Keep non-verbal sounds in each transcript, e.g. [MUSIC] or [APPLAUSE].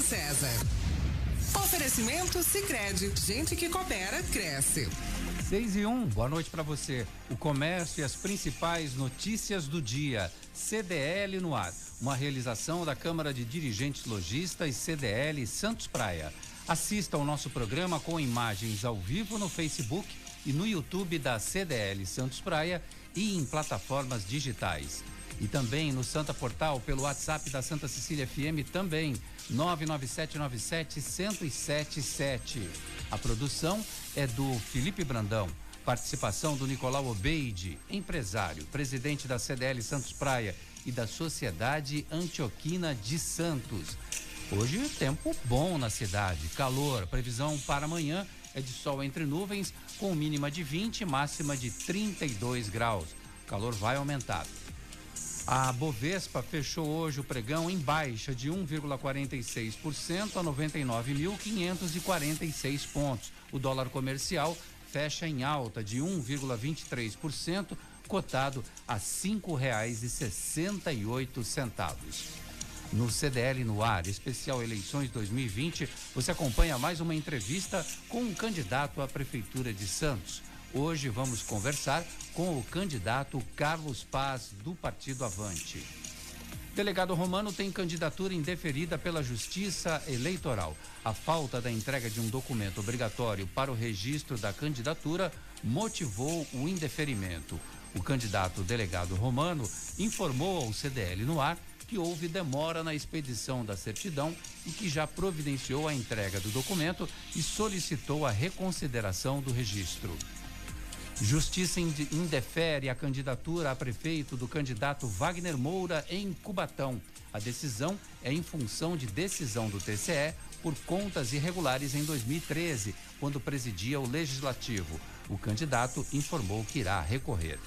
Augusto César. Oferecimento Sicredi, gente que coopera cresce. 6 e 1, boa noite para você. O comércio e as principais notícias do dia. CDL no ar, uma realização da Câmara de Dirigentes Logistas CDL Santos Praia. Assista ao nosso programa com imagens ao vivo no Facebook e no YouTube da CDL Santos Praia e em plataformas digitais. E também no Santa Portal pelo WhatsApp da Santa Cecília FM também 99797-1077. A produção é do Felipe Brandão. Participação do Nicolau Obeide, empresário, presidente da CDL Santos Praia e da Sociedade Antioquina de Santos. Hoje, tempo bom na cidade, calor. Previsão para amanhã é de sol entre nuvens, com mínima de 20 e máxima de 32 graus. O calor vai aumentar. A Bovespa fechou hoje o pregão em baixa de 1,46% a 99.546 pontos. O dólar comercial fecha em alta de 1,23%, cotado a R$ 5,68. No CDL no ar, especial eleições 2020, você acompanha mais uma entrevista com um candidato à prefeitura de Santos. Hoje vamos conversar com o candidato Carlos Paz do Partido Avante. Delegado Romano tem candidatura indeferida pela Justiça Eleitoral. A falta da entrega de um documento obrigatório para o registro da candidatura motivou o indeferimento. O candidato delegado Romano informou ao CDL no ar que houve demora na expedição da certidão e que já providenciou a entrega do documento e solicitou a reconsideração do registro. Justiça indefere a candidatura a prefeito do candidato Wagner Moura em Cubatão. A decisão é em função de decisão do TCE por contas irregulares em 2013, quando presidia o Legislativo. O candidato informou que irá recorrer.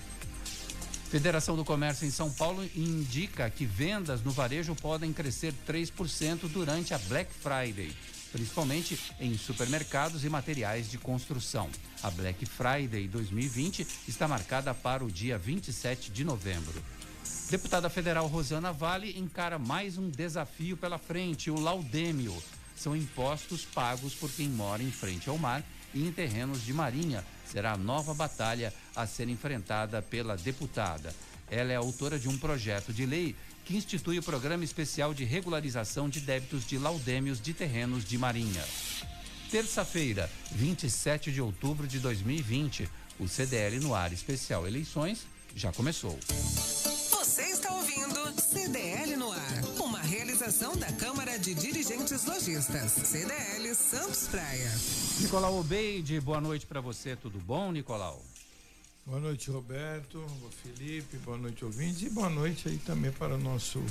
Federação do Comércio em São Paulo indica que vendas no varejo podem crescer 3% durante a Black Friday principalmente em supermercados e materiais de construção. A Black Friday 2020 está marcada para o dia 27 de novembro. Deputada federal Rosana Vale encara mais um desafio pela frente, o laudêmio. São impostos pagos por quem mora em frente ao mar e em terrenos de marinha. Será a nova batalha a ser enfrentada pela deputada. Ela é autora de um projeto de lei que institui o Programa Especial de Regularização de Débitos de Laudêmios de Terrenos de Marinha. Terça-feira, 27 de outubro de 2020, o CDL no ar especial Eleições já começou. Você está ouvindo CDL no ar, uma realização da Câmara de Dirigentes Lojistas, CDL Santos Praia. Nicolau Obeide, boa noite para você, tudo bom, Nicolau? Boa noite, Roberto, Felipe, boa noite, ouvintes, e boa noite aí também para o nosso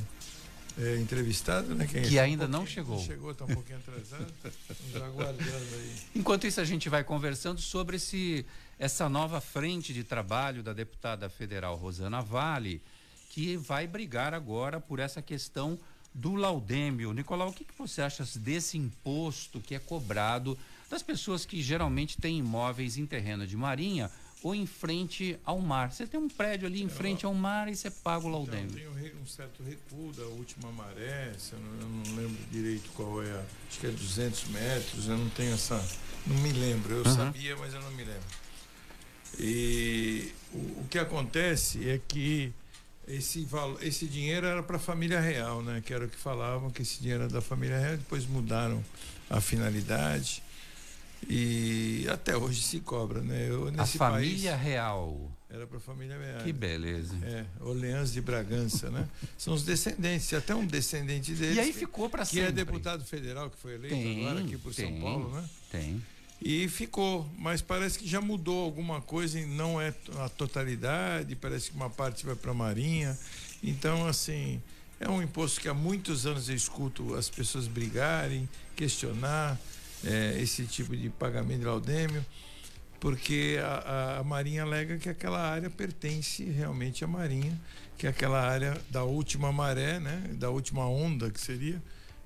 é, entrevistado, né? que ainda um não chegou. Chegou, está um pouquinho atrasado. Estamos aguardando aí. Enquanto isso, a gente vai conversando sobre esse, essa nova frente de trabalho da deputada federal Rosana Vale, que vai brigar agora por essa questão do laudêmio. Nicolau, o que, que você acha desse imposto que é cobrado das pessoas que geralmente têm imóveis em terreno de marinha? Ou em frente ao mar. Você tem um prédio ali em frente ao mar e você paga o laudêmio. Então, tem um certo recuo da última maré, eu não, eu não lembro direito qual é, a, acho que é 200 metros, eu não tenho essa, não me lembro, eu uhum. sabia, mas eu não me lembro. E o, o que acontece é que esse, esse dinheiro era para a família real, né? Que era o que falavam, que esse dinheiro era da família real, depois mudaram a finalidade e até hoje se cobra, né? Eu, a família país, real. Era para a família real. Que beleza. É, Orleans de Bragança, né? São os descendentes, até um descendente deles. E aí ficou para sempre. Que é deputado federal, que foi eleito tem, agora aqui por tem, São Paulo, né? Tem. E ficou, mas parece que já mudou alguma coisa e não é a totalidade, parece que uma parte vai para a Marinha. Então, assim, é um imposto que há muitos anos eu escuto as pessoas brigarem, questionar é, esse tipo de pagamento de laudêmio, porque a, a, Marinha alega que aquela área pertence realmente à Marinha, que é aquela área da última maré, né, da última onda que seria,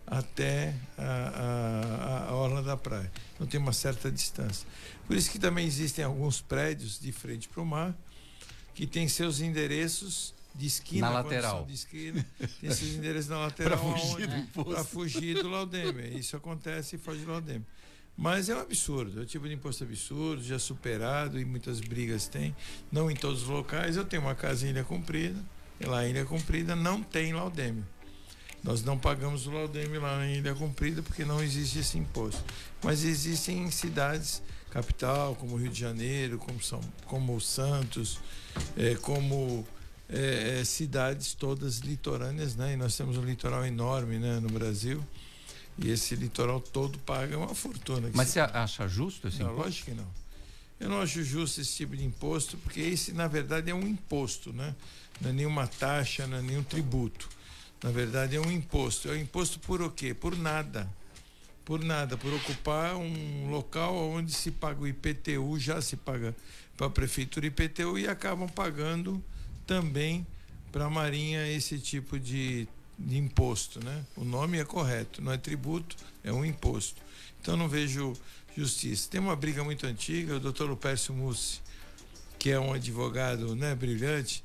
até a, a, a orla da praia. Então tem uma certa distância. Por isso que também existem alguns prédios de frente para o mar que têm seus endereços de esquina. Na lateral. De esquina, tem esses endereços na [LAUGHS] lateral. Para fugir do imposto. Para fugir do laudêmio. Isso acontece e foge do laudêmio. Mas é um absurdo, é um tipo de imposto absurdo, já superado e muitas brigas tem. Não em todos os locais. Eu tenho uma casa em Ilha Comprida, e lá em Ilha Comprida não tem laudêmio. Nós não pagamos o laudêmio lá em Ilha Comprida porque não existe esse imposto. Mas existem em cidades capital, como Rio de Janeiro, como, São, como Santos, é, como é, é, cidades todas litorâneas, né? E nós temos um litoral enorme, né, no Brasil. E esse litoral todo paga uma fortuna. Mas você acha justo esse não, imposto? Lógico que não. Eu não acho justo esse tipo de imposto, porque esse, na verdade, é um imposto, né? Não é nenhuma taxa, não é nenhum tributo. Na verdade, é um imposto. É um imposto por o quê? Por nada por nada, por ocupar um local onde se paga o IPTU, já se paga para a prefeitura IPTU e acabam pagando também para a Marinha esse tipo de, de, imposto, né? O nome é correto, não é tributo, é um imposto. Então não vejo justiça. Tem uma briga muito antiga, o doutor Lupércio Mussi, que é um advogado né, brilhante,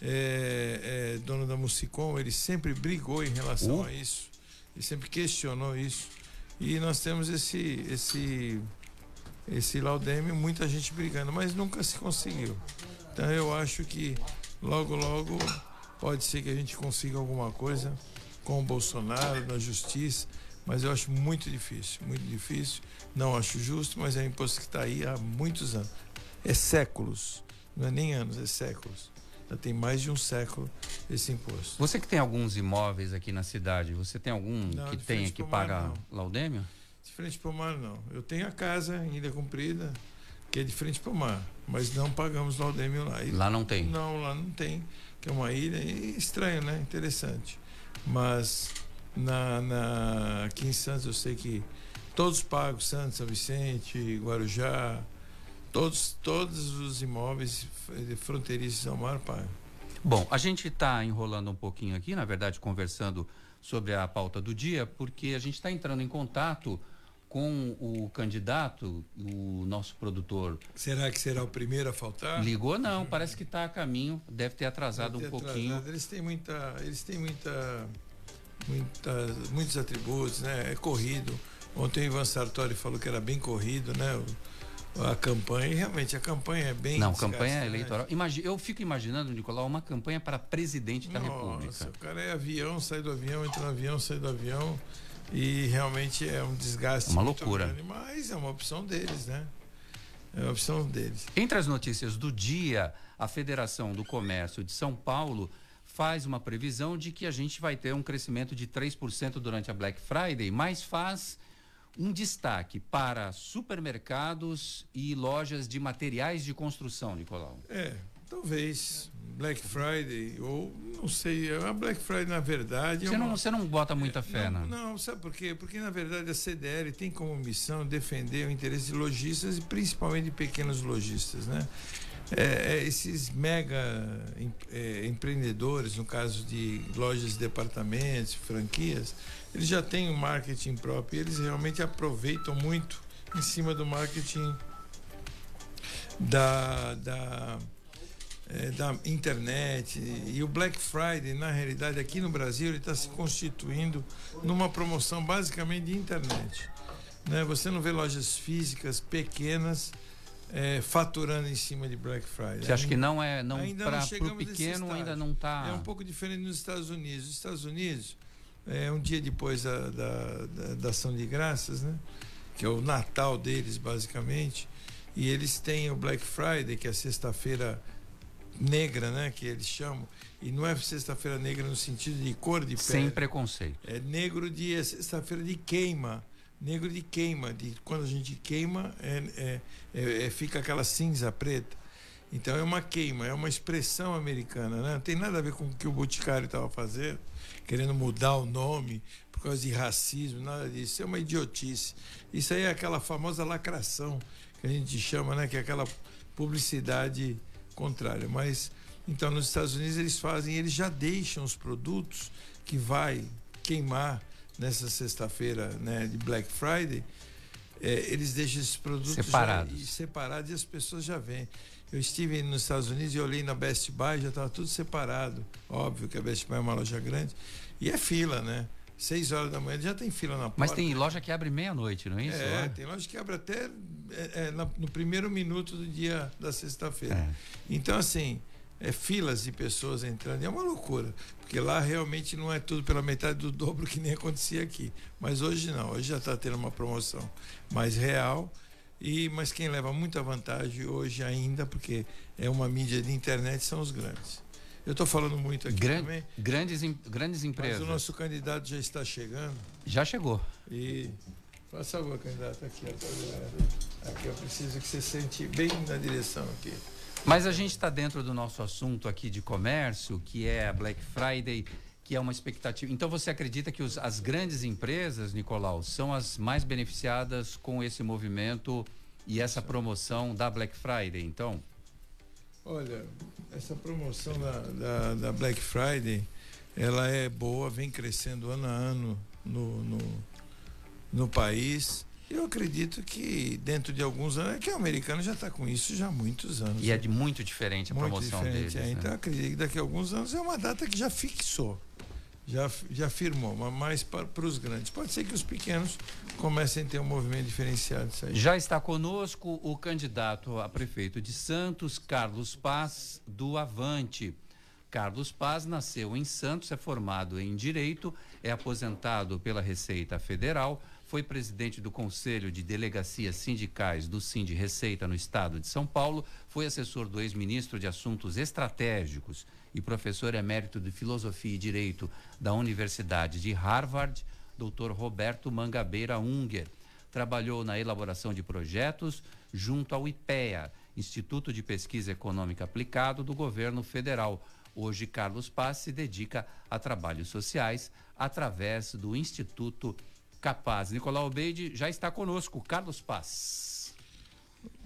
é, é, dono da Musicom, ele sempre brigou em relação uh. a isso, ele sempre questionou isso. E nós temos esse esse esse laudêmio, muita gente brigando, mas nunca se conseguiu. Então eu acho que logo logo pode ser que a gente consiga alguma coisa com o Bolsonaro na justiça, mas eu acho muito difícil, muito difícil. Não acho justo, mas é um imposto que está aí há muitos anos. É séculos, não é nem anos, é séculos. Já tem mais de um século esse imposto. Você que tem alguns imóveis aqui na cidade, você tem algum não, que tenha que pagar laudêmio? De frente para o mar, não. Eu tenho a casa Ilha Comprida, que é de frente para o mar, mas não pagamos laudêmio lá. E lá não tem? Não, lá não tem, que é uma ilha estranho, né? Interessante. Mas na, na, aqui em Santos eu sei que todos pagam, Santos, São Vicente, Guarujá, Todos, todos os imóveis fronteiriços ao mar pagam. Bom, a gente está enrolando um pouquinho aqui, na verdade, conversando sobre a pauta do dia, porque a gente está entrando em contato com o candidato, o nosso produtor. Será que será o primeiro a faltar? Ligou não, parece que está a caminho, deve ter atrasado deve ter um pouquinho. Atrasado. Eles têm muita, eles têm muita, muita, muitos atributos, né? É corrido. Ontem o Ivan Sartori falou que era bem corrido, né? O, a campanha, realmente, a campanha é bem. Não, campanha eleitoral. Imagina, eu fico imaginando, Nicolau, uma campanha para presidente da Nossa, República. O cara é avião, sai do avião, entra no avião, sai do avião. E realmente é um desgaste. Uma loucura. Grande, mas é uma opção deles, né? É uma opção deles. Entre as notícias do dia, a Federação do Comércio de São Paulo faz uma previsão de que a gente vai ter um crescimento de 3% durante a Black Friday, mas faz um destaque para supermercados e lojas de materiais de construção, Nicolau. É, talvez Black Friday ou não sei, a Black Friday na verdade você, é uma... não, você não bota muita é, fé, não, né? Não, sabe por quê? Porque na verdade a CDL tem como missão defender o interesse de lojistas e principalmente de pequenos lojistas, né? É, é, esses mega é, empreendedores, no caso de lojas de departamentos, franquias, eles já têm um marketing próprio e eles realmente aproveitam muito em cima do marketing da, da, é, da internet. E o Black Friday, na realidade, aqui no Brasil, ele está se constituindo numa promoção basicamente de internet. Né? Você não vê lojas físicas pequenas é, faturando em cima de Black Friday. Você acha que não é não para o pequeno ainda não está? É um pouco diferente nos Estados Unidos. Nos Estados Unidos é um dia depois da, da, da, da ação de graças, né? Que é o Natal deles basicamente, e eles têm o Black Friday que é sexta-feira negra, né? Que eles chamam. E não é sexta-feira negra no sentido de cor de pele. Sem preconceito. É negro de é sexta-feira de queima negro de queima, de quando a gente queima, é, é, é, é, fica aquela cinza preta. Então é uma queima, é uma expressão americana, né? não tem nada a ver com o que o Boticário estava fazendo, querendo mudar o nome por causa de racismo, nada disso. Isso é uma idiotice. Isso aí é aquela famosa lacração que a gente chama, né? Que é aquela publicidade contrária. Mas então nos Estados Unidos eles fazem, eles já deixam os produtos que vai queimar nessa sexta-feira né, de Black Friday, é, eles deixam esses produtos separados. Já, separados e as pessoas já vêm. Eu estive nos Estados Unidos e olhei na Best Buy, já estava tudo separado. Óbvio que a Best Buy é uma loja grande. E é fila, né? Seis horas da manhã já tem fila na porta. Mas tem loja que abre meia-noite, não é isso? É, tem loja que abre até é, é, no primeiro minuto do dia da sexta-feira. É. Então, assim, é filas de pessoas entrando. É uma loucura. Porque lá realmente não é tudo pela metade do dobro que nem acontecia aqui. Mas hoje não, hoje já está tendo uma promoção mais real. E, mas quem leva muita vantagem hoje ainda, porque é uma mídia de internet, são os grandes. Eu estou falando muito aqui Gran, também. Grandes, grandes empresas. Mas o nosso candidato já está chegando. Já chegou. E faça favor, candidato, aqui, aqui eu preciso que você sente bem na direção aqui. Mas a gente está dentro do nosso assunto aqui de comércio, que é a Black Friday, que é uma expectativa. Então você acredita que os, as grandes empresas, Nicolau, são as mais beneficiadas com esse movimento e essa promoção da Black Friday, então? Olha, essa promoção da, da, da Black Friday, ela é boa, vem crescendo ano a ano no, no, no país. Eu acredito que dentro de alguns anos, é que o americano já está com isso já há muitos anos. E é de muito diferente a muito promoção diferente, deles. É, então, né? acredito que daqui a alguns anos é uma data que já fixou, já, já firmou, mas mais para, para os grandes. Pode ser que os pequenos comecem a ter um movimento diferenciado. Já está conosco o candidato a prefeito de Santos, Carlos Paz, do Avante. Carlos Paz nasceu em Santos, é formado em Direito, é aposentado pela Receita Federal foi presidente do Conselho de Delegacias Sindicais do Sind Receita no estado de São Paulo, foi assessor do ex-ministro de Assuntos Estratégicos e professor emérito de Filosofia e Direito da Universidade de Harvard, Dr. Roberto Mangabeira Unger. Trabalhou na elaboração de projetos junto ao IPEA, Instituto de Pesquisa Econômica Aplicado do Governo Federal. Hoje, Carlos Paz se dedica a trabalhos sociais através do Instituto capaz. Nicolau Beide já está conosco. Carlos Paz.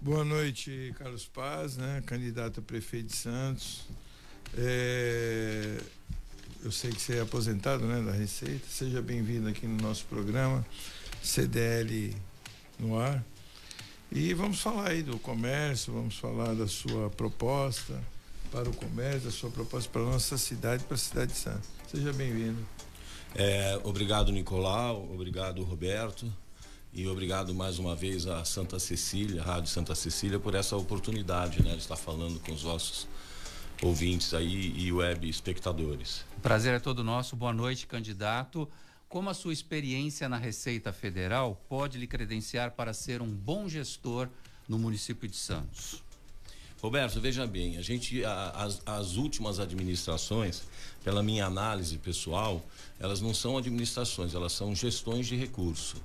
Boa noite, Carlos Paz, né? candidato a prefeito de Santos. É... Eu sei que você é aposentado né, da Receita. Seja bem-vindo aqui no nosso programa CDL no ar. E vamos falar aí do comércio, vamos falar da sua proposta para o comércio, da sua proposta para a nossa cidade, para a cidade de Santos. Seja bem-vindo. É, obrigado, Nicolau. Obrigado, Roberto. E obrigado mais uma vez a Santa Cecília, Rádio Santa Cecília, por essa oportunidade né, de estar falando com os nossos ouvintes aí e web espectadores. Prazer é todo nosso. Boa noite, candidato. Como a sua experiência na Receita Federal pode lhe credenciar para ser um bom gestor no município de Santos? Roberto, veja bem, a gente, a, as, as últimas administrações, pela minha análise pessoal, elas não são administrações, elas são gestões de recurso.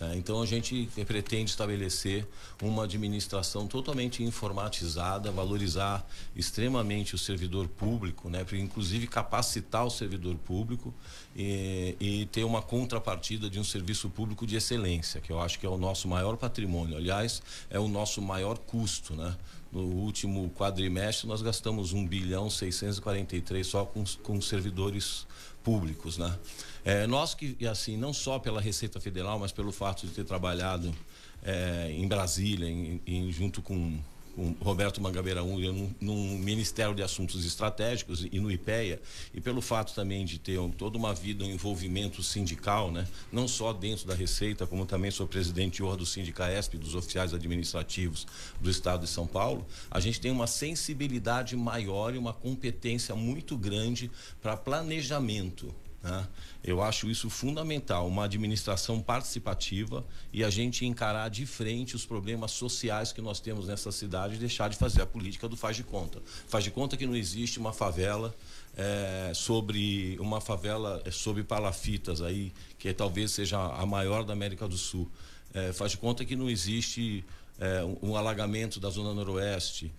É, então a gente pretende estabelecer uma administração totalmente informatizada, valorizar extremamente o servidor público, né, inclusive capacitar o servidor público e, e, ter uma contrapartida de um serviço público de excelência, que eu acho que é o nosso maior patrimônio. Aliás, é o nosso maior custo, né? No último quadrimestre nós gastamos 1 bilhão 643 só com, com servidores públicos, né? É, nós que, assim, não só pela Receita Federal, mas pelo fato de ter trabalhado é, em Brasília, em, em, junto com com Roberto Mangabeira Unha no Ministério de Assuntos Estratégicos e no IPEA, e pelo fato também de ter toda uma vida, um envolvimento sindical, né? não só dentro da Receita, como também sou presidente de honra do Sindicaesp, dos oficiais administrativos do Estado de São Paulo, a gente tem uma sensibilidade maior e uma competência muito grande para planejamento né? Eu acho isso fundamental, uma administração participativa e a gente encarar de frente os problemas sociais que nós temos nessa cidade e deixar de fazer a política do faz de conta. Faz de conta que não existe uma favela é, sobre uma favela é, sobre palafitas aí, que talvez seja a maior da América do Sul. É, faz de conta que não existe é, um, um alagamento da Zona Noroeste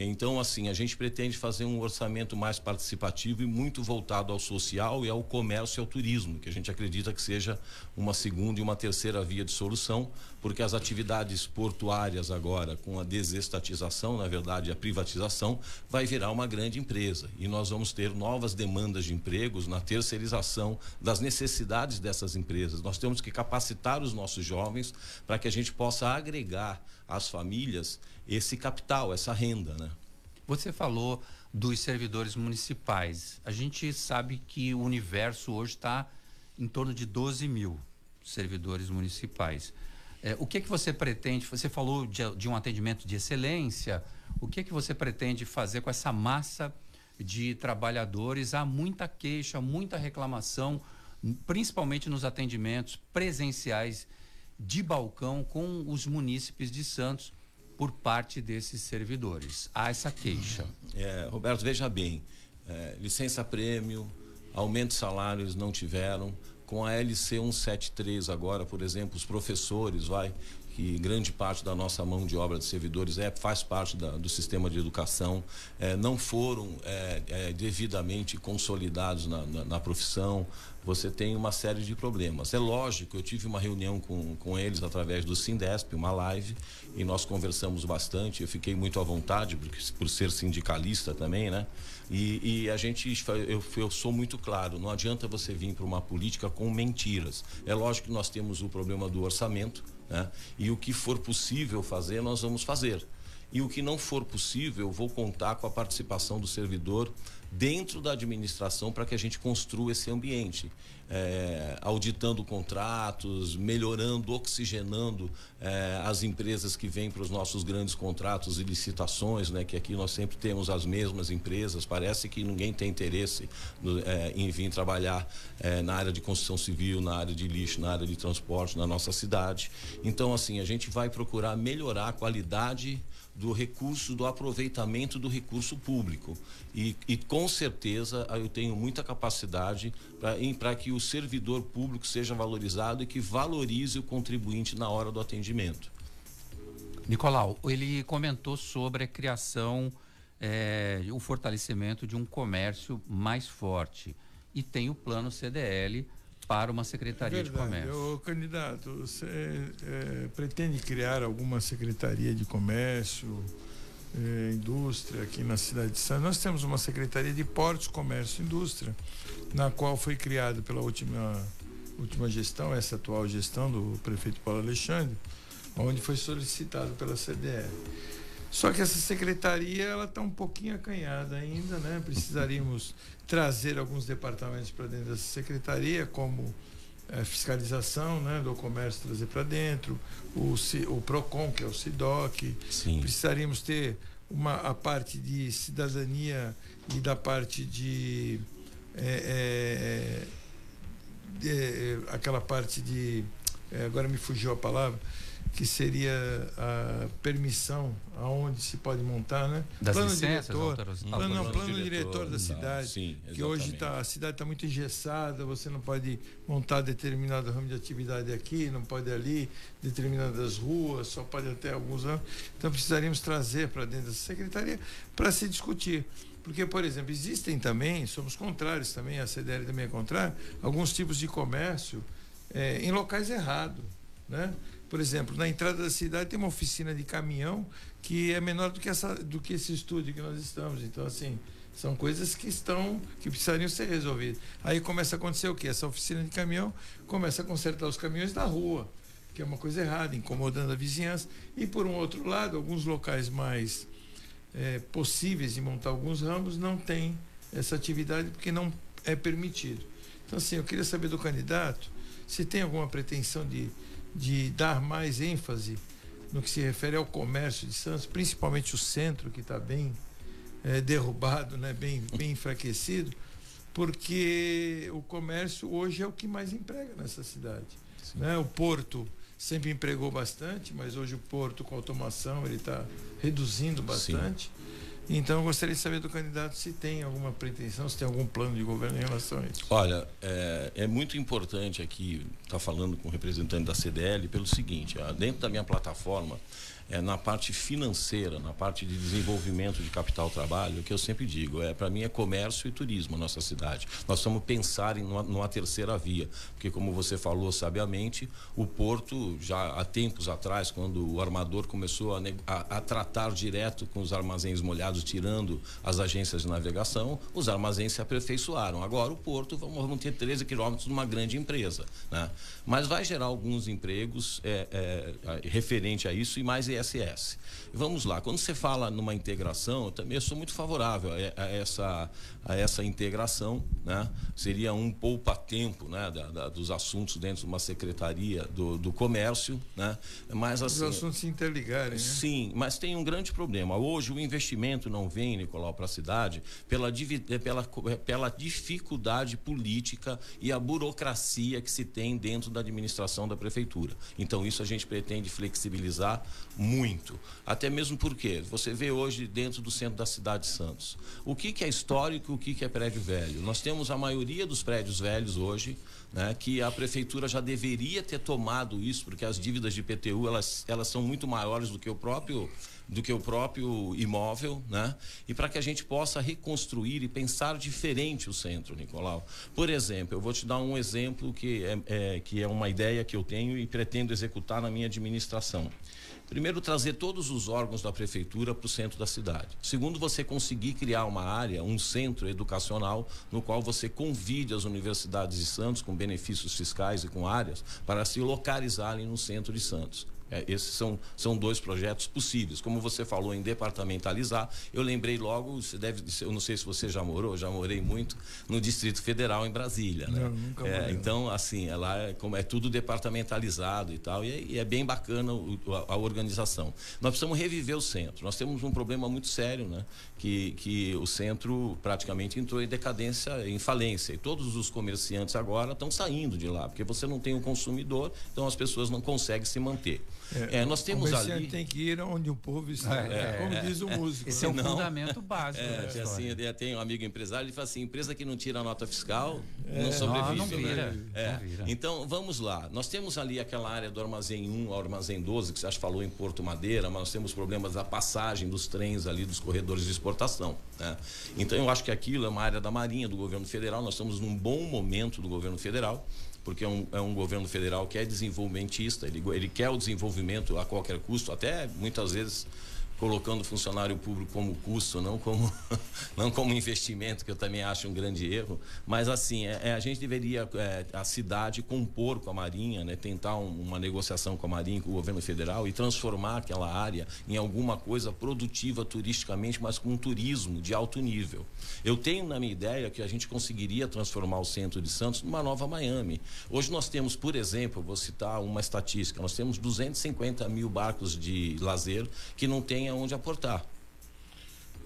Então, assim, a gente pretende fazer um orçamento mais participativo e muito voltado ao social e ao comércio e ao turismo, que a gente acredita que seja uma segunda e uma terceira via de solução, porque as atividades portuárias agora, com a desestatização, na verdade, a privatização, vai virar uma grande empresa e nós vamos ter novas demandas de empregos na terceirização das necessidades dessas empresas. Nós temos que capacitar os nossos jovens para que a gente possa agregar às famílias esse capital, essa renda, né? Você falou dos servidores municipais. A gente sabe que o universo hoje está em torno de 12 mil servidores municipais. É, o que é que você pretende? Você falou de, de, um atendimento de excelência. O que é que você pretende fazer com essa massa de trabalhadores? Há muita queixa, muita reclamação, principalmente nos atendimentos presenciais de balcão com os munícipes de Santos por parte desses servidores. Há essa queixa. É, Roberto, veja bem, é, licença prêmio, aumento de salários não tiveram, com a LC 173 agora, por exemplo, os professores, vai, que grande parte da nossa mão de obra de servidores é, faz parte da, do sistema de educação, é, não foram é, é, devidamente consolidados na, na, na, profissão, você tem uma série de problemas. É lógico, eu tive uma reunião com, com eles através do Sindesp, uma live, e nós conversamos bastante, eu fiquei muito à vontade, porque, por ser sindicalista também, né? E, e a gente, eu, eu sou muito claro, não adianta você vir para uma política com mentiras. É lógico que nós temos o problema do orçamento, né? E o que for possível fazer, nós vamos fazer. E o que não for possível, vou contar com a participação do servidor dentro da administração para que a gente construa esse ambiente. É, auditando contratos, melhorando, oxigenando é, as empresas que vêm para os nossos grandes contratos e licitações, né? Que aqui nós sempre temos as mesmas empresas. Parece que ninguém tem interesse no, é, em vir trabalhar na área de construção civil, na área de lixo, na área de transporte na nossa cidade. Então, assim, a gente vai procurar melhorar a qualidade do recurso, do aproveitamento do recurso público. E, e com certeza eu tenho muita capacidade para que o servidor público seja valorizado e que valorize o contribuinte na hora do atendimento. Nicolau, ele comentou sobre a criação, é, o fortalecimento de um comércio mais forte. E tem o plano CDL para uma secretaria Verdade. de comércio. O candidato, você é, pretende criar alguma secretaria de comércio, é, indústria aqui na cidade de Santos? Nós temos uma secretaria de portos, comércio e indústria, na qual foi criada pela última última gestão, essa atual gestão do prefeito Paulo Alexandre, onde foi solicitado pela CDL. Só que essa secretaria ela está um pouquinho acanhada ainda, né? Precisaríamos trazer alguns departamentos para dentro dessa secretaria, como é, fiscalização né, do comércio trazer para dentro, o, o PROCON, que é o SIDOC. Sim. Precisaríamos ter uma, a parte de cidadania e da parte de. É, é, é aquela parte de. Agora me fugiu a palavra que seria a permissão aonde se pode montar, né? Das plano licenças, diretor, plano, não, plano, plano diretor, diretor da cidade, sim, que hoje tá, a cidade está muito engessada, você não pode montar determinado ramo de atividade aqui, não pode ali, determinadas ruas, só pode até alguns anos. Então precisaríamos trazer para dentro dessa secretaria para se discutir. Porque, por exemplo, existem também, somos contrários também, a CDL também é contrária, alguns tipos de comércio é, em locais errados, né? Por exemplo, na entrada da cidade tem uma oficina de caminhão que é menor do que, essa, do que esse estúdio que nós estamos. Então, assim, são coisas que estão, que precisariam ser resolvidas. Aí começa a acontecer o quê? Essa oficina de caminhão começa a consertar os caminhões da rua, que é uma coisa errada, incomodando a vizinhança. E por um outro lado, alguns locais mais é, possíveis de montar alguns ramos não tem essa atividade porque não é permitido. Então, assim, eu queria saber do candidato se tem alguma pretensão de de dar mais ênfase no que se refere ao comércio de Santos, principalmente o centro, que está bem é, derrubado, né, bem, bem enfraquecido, porque o comércio hoje é o que mais emprega nessa cidade. Né? O porto sempre empregou bastante, mas hoje o porto com automação ele está reduzindo bastante. Então, eu gostaria de saber do candidato se tem alguma pretensão, se tem algum plano de governo em relação a isso. Olha, é, é muito importante aqui estar tá falando com o representante da CDL pelo seguinte: dentro da minha plataforma, é, na parte financeira, na parte de desenvolvimento de capital trabalho, que eu sempre digo, é para mim é comércio e turismo a nossa cidade. Nós estamos pensar em numa, numa, terceira via, porque como você falou sabiamente, o porto já há tempos atrás, quando o armador começou a, a, a tratar direto com os armazéns molhados, tirando as agências de navegação, os armazéns se aperfeiçoaram. Agora o porto vamos, vamos ter 13 quilômetros de uma grande empresa, né? Mas vai gerar alguns empregos é, é, referente a isso e mais ISS. Vamos lá, quando você fala numa integração, eu também sou muito favorável a, essa, a essa integração, né? Seria um poupa-tempo, né? Da, da, dos assuntos dentro de uma secretaria do, do comércio, né? Mas assim... Os assuntos se interligarem, né? Sim, mas tem um grande problema. Hoje o investimento não vem, Nicolau, para a cidade pela, pela, pela dificuldade política e a burocracia que se tem dentro da administração da prefeitura. Então isso a gente pretende flexibilizar muito. Até mesmo porque você vê hoje dentro do centro da cidade de Santos. O que, que é histórico o que, que é prédio velho? Nós temos a maioria dos prédios velhos hoje, né, que a prefeitura já deveria ter tomado isso, porque as dívidas de IPTU elas, elas são muito maiores do que o próprio do que o próprio imóvel, né? E para que a gente possa reconstruir e pensar diferente o centro, Nicolau. Por exemplo, eu vou te dar um exemplo que é, é que é uma ideia que eu tenho e pretendo executar na minha administração. Primeiro, trazer todos os órgãos da prefeitura para o centro da cidade. Segundo, você conseguir criar uma área, um centro educacional, no qual você convide as universidades de Santos, com benefícios fiscais e com áreas, para se localizarem no centro de Santos. É, esses são, são dois projetos possíveis. Como você falou em departamentalizar, eu lembrei logo, você deve, eu não sei se você já morou, já morei muito no Distrito Federal em Brasília, né? Não, nunca é, então, assim, é lá é, como é tudo departamentalizado e tal, e é, e é bem bacana o, a, a, organização. Nós precisamos reviver o centro. Nós temos um problema muito sério, né? Que, que o centro praticamente entrou em decadência, em falência, e todos os comerciantes agora estão saindo de lá, porque você não tem o um consumidor, então as pessoas não conseguem se manter. É, é, nós temos ali. tem que ir onde o povo está, é, como é, diz o músico. Esse é o um fundamento básico. É, assim, tem um amigo empresário, ele fala assim: empresa que não tira nota fiscal não sobrevive. Não, não vira, né? não vira. Então, vamos lá. Nós temos ali aquela área do armazém 1 ao armazém 12, que você acha falou em Porto Madeira, mas nós temos problemas da passagem dos trens ali, dos corredores de exportação. Né? Então, eu acho que aquilo é uma área da Marinha, do governo federal. Nós estamos num bom momento do governo federal porque é um, é um governo federal que é desenvolvimentista, ele, ele quer o desenvolvimento a qualquer custo, até muitas vezes colocando o funcionário público como custo, não como, [LAUGHS] não como investimento, que eu também acho um grande erro. Mas, assim, é, é a gente deveria, é, a cidade, compor com a Marinha, né, tentar um, uma negociação com a Marinha, com o governo federal e transformar aquela área em alguma coisa produtiva turisticamente, mas com um turismo de alto nível. Eu tenho na minha ideia que a gente conseguiria transformar o centro de Santos numa nova Miami. Hoje nós temos, por exemplo, vou citar uma estatística, nós temos 250 mil barcos de lazer que não têm tenha onde aportar.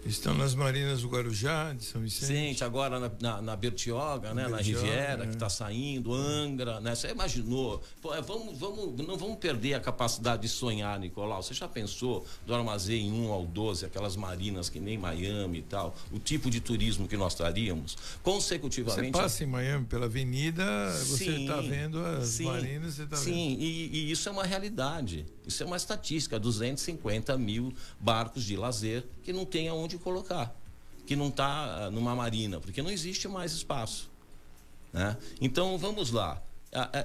Estão nas marinas do Guarujá, de São Vicente. Vicente, agora na, na, na Bertioga, né? na Riviera, é. que está saindo, Angra, né? Você imaginou? Pô, é, vamos, vamos, não vamos perder a capacidade de sonhar, Nicolau. Você já pensou do armazém 1 ao 12, aquelas marinas que nem Miami e tal, o tipo de turismo que nós traríamos? Consecutivamente. Você passa em Miami pela avenida, você está vendo as sim, marinas, você está vendo. Sim, e, e isso é uma realidade. Isso é uma estatística: 250 mil barcos de lazer que não tem aonde colocar, que não está ah, numa marina, porque não existe mais espaço. Né? Então vamos lá.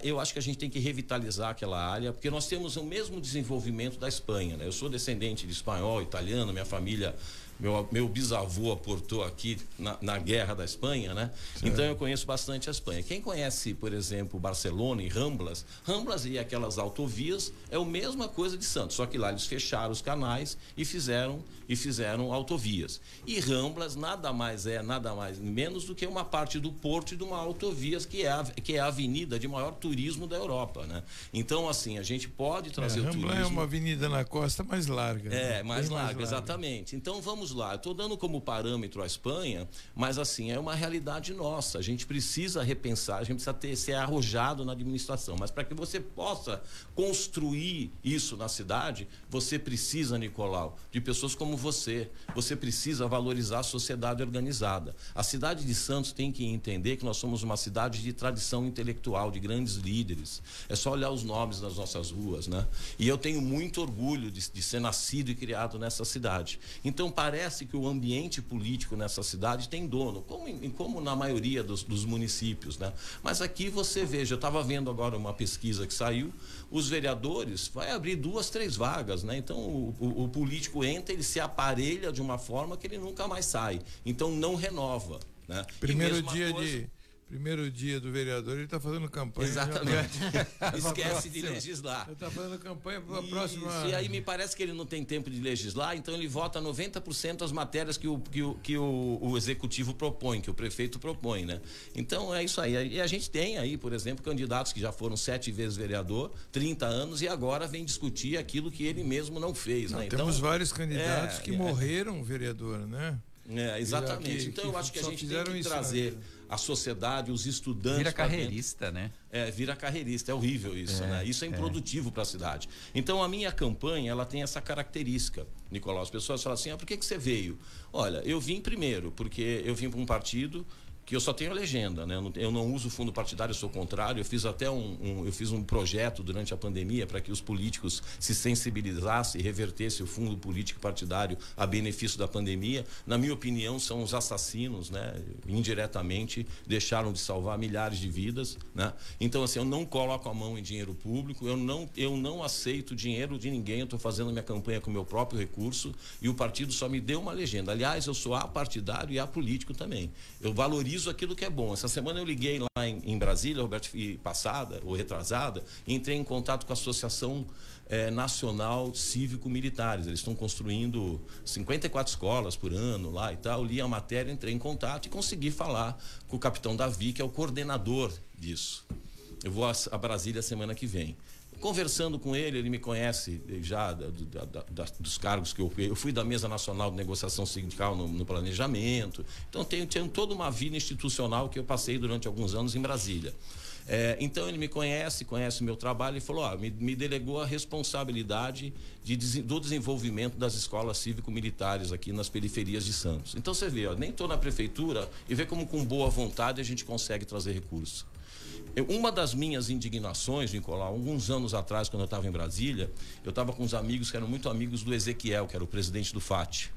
Eu acho que a gente tem que revitalizar aquela área, porque nós temos o mesmo desenvolvimento da Espanha. Né? Eu sou descendente de espanhol, italiano, minha família meu, meu bisavô aportou aqui na, na guerra da Espanha, né? Sim. Então eu conheço bastante a Espanha. Quem conhece, por exemplo, Barcelona e Ramblas, Ramblas e aquelas autovias é a mesma coisa de Santos, só que lá eles fecharam os canais e fizeram e fizeram autovias. E Ramblas nada mais é, nada mais menos do que uma parte do porto e de uma autovia que é a, que é a avenida de maior turismo da Europa, né? Então assim, a gente pode trazer é, o turismo. é uma avenida na costa mais larga. É, né? mais larga, larga, exatamente. Então vamos vamos lá, estou dando como parâmetro a Espanha, mas assim, é uma realidade nossa. A gente precisa repensar, a gente precisa ter, ser arrojado na administração. Mas para que você possa construir isso na cidade, você precisa, Nicolau, de pessoas como você. Você precisa valorizar a sociedade organizada. A cidade de Santos tem que entender que nós somos uma cidade de tradição intelectual, de grandes líderes. É só olhar os nomes das nossas ruas, né? E eu tenho muito orgulho de, de ser nascido e criado nessa cidade. Então parece que o ambiente político nessa cidade tem dono, como, como na maioria dos, dos municípios, né? Mas aqui você veja, eu estava vendo agora uma pesquisa que saiu, os vereadores vai abrir duas, três vagas, né? Então o, o, o político entra, ele se aparelha de uma forma que ele nunca mais sai. Então não renova. Né? Primeiro dia coisa, de primeiro dia do vereador, ele está fazendo campanha. Exatamente. [LAUGHS] Esquece de legislar. Ele está fazendo campanha para a próxima. E aí me parece que ele não tem tempo de legislar, então ele vota 90% das matérias que, o, que, o, que o, o, executivo propõe, que o prefeito propõe, né? Então é isso aí. E a gente tem aí, por exemplo, candidatos que já foram sete vezes vereador, 30 anos, e agora vem discutir aquilo que ele mesmo não fez. Não, né? Temos então, vários candidatos é, que é, morreram vereador, né? É, exatamente. Que, então que eu acho que a gente tem que trazer a sociedade, os estudantes. Vira carreirista, né? É, vira carreirista. É horrível isso, é, né? Isso é, é. improdutivo é. para a cidade. Então a minha campanha ela tem essa característica, Nicolau. As pessoas falam assim: ah, por que, que você veio? Olha, eu vim primeiro, porque eu vim para um partido que eu só tenho a legenda, né? Eu não, uso fundo partidário, eu sou contrário. Eu fiz até um, um eu fiz um projeto durante a pandemia para que os políticos se sensibilizassem e revertessem o fundo político partidário a benefício da pandemia. Na minha opinião, são os assassinos, né? Indiretamente deixaram de salvar milhares de vidas, né? Então assim, eu não coloco a mão em dinheiro público, eu não eu não aceito dinheiro de ninguém. Eu estou fazendo minha campanha com meu próprio recurso e o partido só me deu uma legenda. Aliás, eu sou apartidário e apolítico também. Eu valorizo valorizo aquilo que é bom. Essa semana eu liguei lá em, em Brasília, Roberto, passada ou retrasada, entrei em contato com a Associação é, Nacional Cívico-Militares. Eles estão construindo 54 escolas por ano lá e tal. Li a matéria, entrei em contato e consegui falar com o capitão Davi, que é o coordenador disso. Eu vou a, a Brasília semana que vem. Conversando com ele, ele me conhece já da, da, da, dos cargos que eu fui. Eu fui da Mesa Nacional de Negociação Sindical no, no planejamento. Então, tenho, tenho, toda uma vida institucional que eu passei durante alguns anos em Brasília. É, então, ele me conhece, conhece o meu trabalho e falou: ó, me, me delegou a responsabilidade de, do desenvolvimento das escolas cívico-militares aqui nas periferias de Santos. Então, você vê, ó, nem estou na prefeitura e vê como com boa vontade a gente consegue trazer recursos. Uma das minhas indignações, Nicolau, alguns anos atrás, quando eu estava em Brasília, eu estava com uns amigos que eram muito amigos do Ezequiel, que era o presidente do FAT.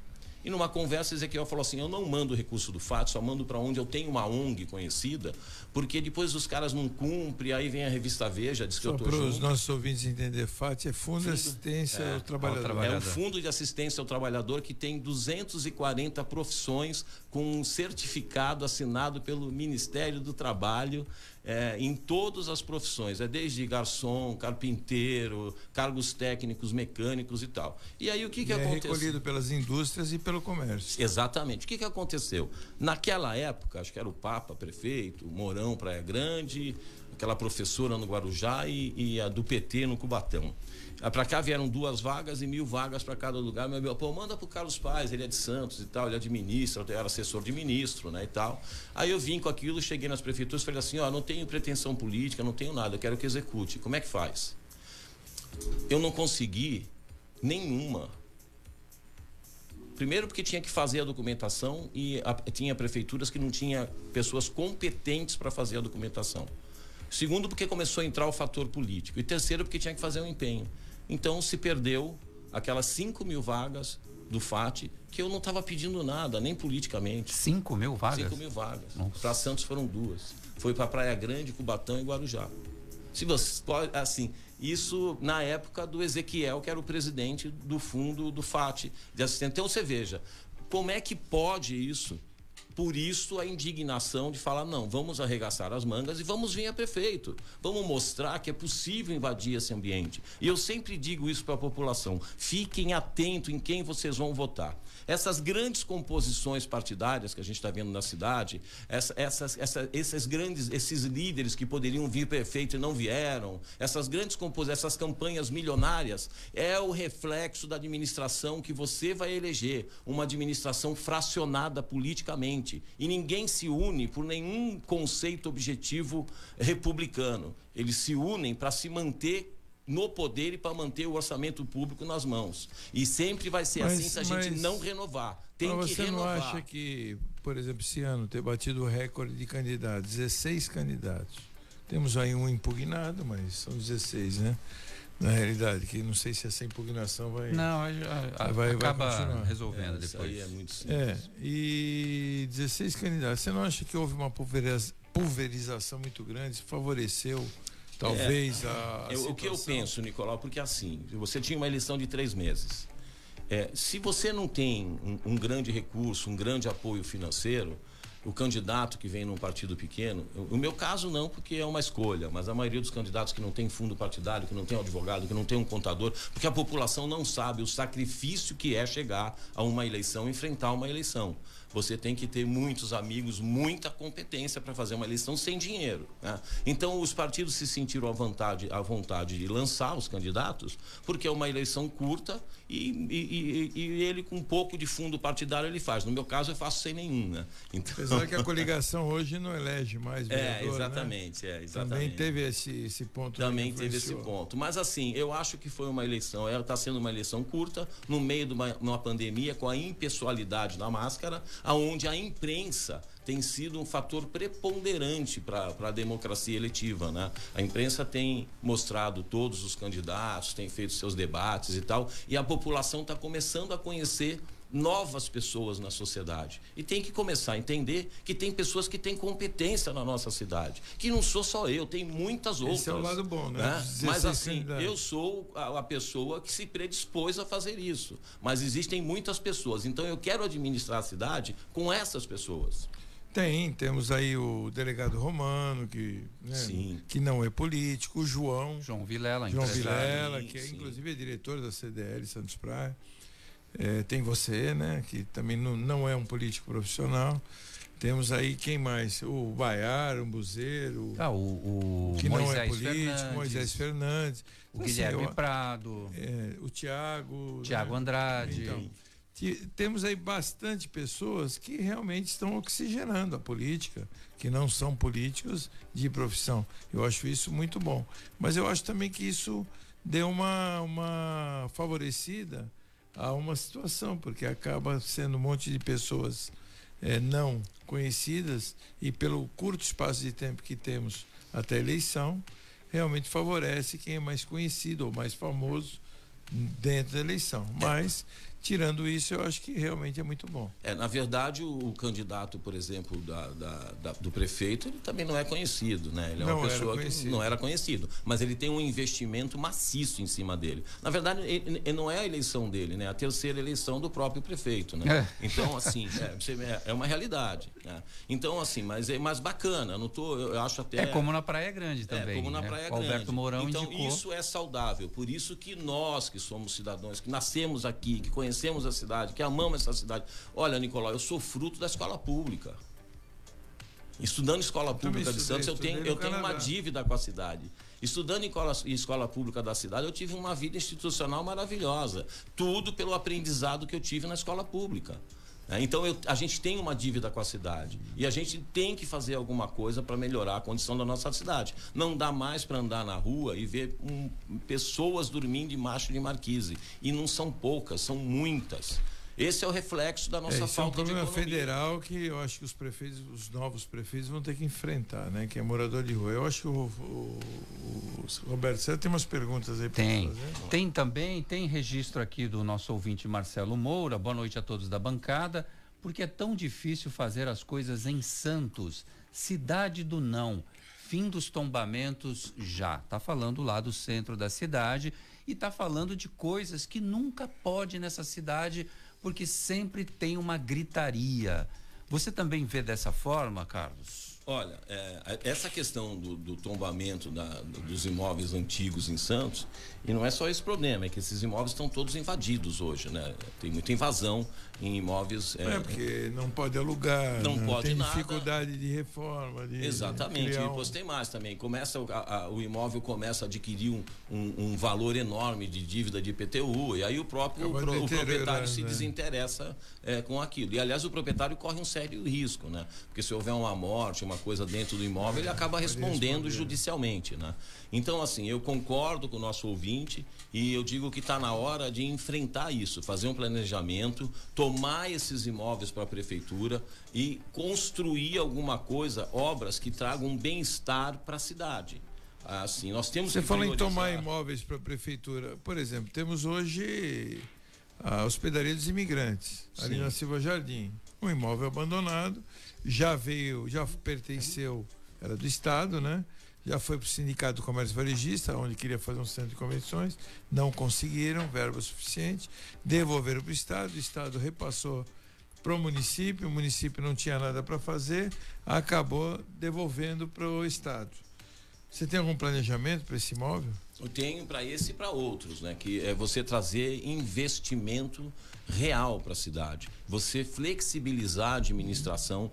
E numa conversa, Ezequiel falou assim: Eu não mando recurso do FAT, só mando para onde eu tenho uma ONG conhecida, porque depois os caras não cumprem, aí vem a revista Veja, diz que só eu estou Para os nossos ouvintes entender, FAT é Fundo, de Assistência é, ao Trabalhador. trabalhador. É um fundo de assistência ao trabalhador que tem 240 profissões com um certificado assinado pelo Ministério do Trabalho é, em todas as profissões, é desde garçom, carpinteiro, cargos técnicos, mecânicos e tal. E aí o que, que é aconteceu? Recolhido pelas indústrias e pelo comércio. Exatamente. O que, que aconteceu? Naquela época, acho que era o Papa, prefeito, o Mourão, Praia Grande, aquela professora no Guarujá e, e a do PT no Cubatão. Ah, para cá vieram duas vagas e mil vagas para cada lugar. Meu amigo, pô, manda pro Carlos Paz, ele é de Santos e tal, ele administra, era assessor de ministro, né, e tal. Aí eu vim com aquilo, cheguei nas prefeituras falei assim, ó, não tenho pretensão política, não tenho nada, quero que execute. Como é que faz? Eu não consegui nenhuma. Primeiro porque tinha que fazer a documentação e a, tinha prefeituras que não tinha pessoas competentes para fazer a documentação. Segundo porque começou a entrar o fator político. E terceiro porque tinha que fazer um empenho. Então se perdeu aquelas 5 mil vagas do FAT, que eu não estava pedindo nada, nem politicamente. 5 mil vagas? 5 mil vagas. Para Santos foram duas. Foi para Praia Grande, Cubatão e Guarujá. Se você pode, assim, isso na época do Ezequiel, que era o presidente do fundo do FAT de assistente. Então você veja, como é que pode isso? Por isso a indignação de falar: não, vamos arregaçar as mangas e vamos vir a prefeito. Vamos mostrar que é possível invadir esse ambiente. E eu sempre digo isso para a população: fiquem atentos em quem vocês vão votar. Essas grandes composições partidárias que a gente está vendo na cidade, essa, essas, essa, esses grandes, esses líderes que poderiam vir prefeito e não vieram, essas grandes composições, essas campanhas milionárias, é o reflexo da administração que você vai eleger, uma administração fracionada politicamente. E ninguém se une por nenhum conceito objetivo republicano. Eles se unem para se manter no poder e para manter o orçamento público nas mãos. E sempre vai ser mas, assim se a gente não renovar. Tem que você renovar. não acha que, por exemplo, esse ano ter batido o recorde de candidatos, 16 candidatos. Temos aí um impugnado, mas são 16, né? Na realidade, que não sei se essa impugnação vai. Não, a, a, vai, acaba vai resolvendo é, depois. é muito simples. É, e 16 candidatos. Você não acha que houve uma pulverização muito grande? Isso favoreceu Talvez é, a. Eu, o que eu penso, Nicolau, porque assim, você tinha uma eleição de três meses. É, se você não tem um, um, grande recurso, um grande apoio financeiro, o candidato que vem num partido pequeno, o meu caso não, porque é uma escolha, mas a maioria dos candidatos que não tem fundo partidário, que não tem advogado, que não tem um contador, porque a população não sabe o sacrifício que é chegar a uma eleição, enfrentar uma eleição você tem que ter muitos amigos, muita competência para fazer uma eleição sem dinheiro. Né? Então, os partidos se sentiram à vontade, à vontade de lançar os candidatos, porque é uma eleição curta e, e, e, e ele, com um pouco de fundo partidário, ele faz. No meu caso, eu faço sem nenhum. Né? Então... Apesar que a [LAUGHS] coligação hoje não elege mais é, vereador, É, exatamente. Né? É, exatamente. Também teve esse, esse ponto. Também teve esse ponto. Mas, assim, eu acho que foi uma eleição, ela está sendo uma eleição curta, no meio de uma, uma pandemia, com a impessoalidade da máscara, aonde a imprensa tem sido um fator preponderante para a democracia eletiva. Né? A imprensa tem mostrado todos os candidatos, tem feito seus debates e tal, e a população está começando a conhecer novas pessoas na sociedade. E tem que começar a entender que tem pessoas que têm competência na nossa cidade. Que não sou só eu, tem muitas outras. Esse é o lado bom, né? né? Mas assim, eu sou a, a, pessoa que se predispôs a fazer isso. Mas existem muitas pessoas. Então eu quero administrar a cidade com essas pessoas. Tem, temos aí o delegado Romano, que, né, que não é político, o João. João Vilela, João Vilela, que é, inclusive é diretor da CDL Santos Praia. É, tem você, né? Que também não, não é um político profissional. Temos aí quem mais? O Baiar, o Buzeiro. Ah, o, o que Moisés não é político, Fernandes, Moisés Fernandes. O assim, Guilherme eu, Prado. É, o Tiago. Tiago né? Andrade. Então, temos aí bastante pessoas que realmente estão oxigenando a política, que não são políticos de profissão. Eu acho isso muito bom. Mas eu acho também que isso deu uma, uma favorecida a uma situação, porque acaba sendo um monte de pessoas é, não conhecidas e pelo curto espaço de tempo que temos até a eleição, realmente favorece quem é mais conhecido ou mais famoso dentro da eleição. Mas Tirando isso, eu acho que realmente é muito bom. É, na verdade, o, o candidato, por exemplo, da, da, da, do prefeito, ele também não é conhecido, né? Ele é uma não pessoa que não era conhecido, mas ele tem um investimento maciço em cima dele. Na verdade, ele, ele não é a eleição dele, né? A terceira eleição do próprio prefeito, né? É. Então, assim, é, é, é uma realidade. Né? Então, assim, mas é mais bacana. Não tô, eu acho até. É como na Praia Grande também. É como na né? Praia Grande. Alberto Mourão então, indicou. isso é saudável. Por isso que nós que somos cidadãos, que nascemos aqui, que conhecemos conhecemos a cidade, que amamos essa cidade. Olha, Nicolau, eu sou fruto da escola pública. Estudando escola pública de Santos, eu tenho, eu tenho uma dívida com a cidade. Estudando em escola, em escola pública da cidade, eu tive uma vida institucional maravilhosa. Tudo pelo aprendizado que eu tive na escola pública. É, então eu, a gente tem uma dívida com a cidade e a gente tem que fazer alguma coisa para melhorar a condição da nossa cidade. Não dá mais para andar na rua e ver um, pessoas dormindo embaixo de marquise. E não são poucas, são muitas. Esse é o reflexo da nossa é, falta é um problema federal que eu acho que os prefeitos, os novos prefeitos vão ter que enfrentar, né? Que é morador de rua. Eu acho que o, o, o Roberto, você tem umas perguntas aí para fazer? Tem também, tem registro aqui do nosso ouvinte Marcelo Moura. Boa noite a todos da bancada. Porque é tão difícil fazer as coisas em Santos, cidade do não. Fim dos tombamentos já. Tá falando lá do centro da cidade e tá falando de coisas que nunca pode nessa cidade porque sempre tem uma gritaria. Você também vê dessa forma, Carlos? Olha, é, essa questão do, do tombamento da, dos imóveis antigos em Santos, e não é só esse problema, é que esses imóveis estão todos invadidos hoje, né? Tem muita invasão em imóveis. É, é porque não pode alugar, não pode tem nada. dificuldade de reforma. De, Exatamente, de e depois tem mais também. Começa, a, a, o imóvel começa a adquirir um, um, um, valor enorme de dívida de IPTU, e aí o próprio o, o proprietário se né? desinteressa é, com aquilo. E aliás, o proprietário corre um sério risco, né? Porque se houver uma morte, uma coisa dentro do imóvel, ele acaba respondendo judicialmente, né? Então, assim, eu concordo com o nosso ouvinte e eu digo que está na hora de enfrentar isso, fazer um planejamento, tomar esses imóveis para a prefeitura e construir alguma coisa, obras que tragam um bem-estar para a cidade. Assim, nós temos Você falou em tomar imóveis para a prefeitura. Por exemplo, temos hoje a hospedaria dos imigrantes, Sim. ali na Silva Jardim. Um imóvel abandonado, já veio, já pertenceu, era do Estado, né? já foi para o Sindicato do Comércio Varejista, onde queria fazer um centro de convenções, não conseguiram verba suficiente, devolveram para o Estado, o Estado repassou para o município, o município não tinha nada para fazer, acabou devolvendo para o Estado. Você tem algum planejamento para esse imóvel? Eu tenho para esse e para outros, né? Que é você trazer investimento real para a cidade. Você flexibilizar a administração,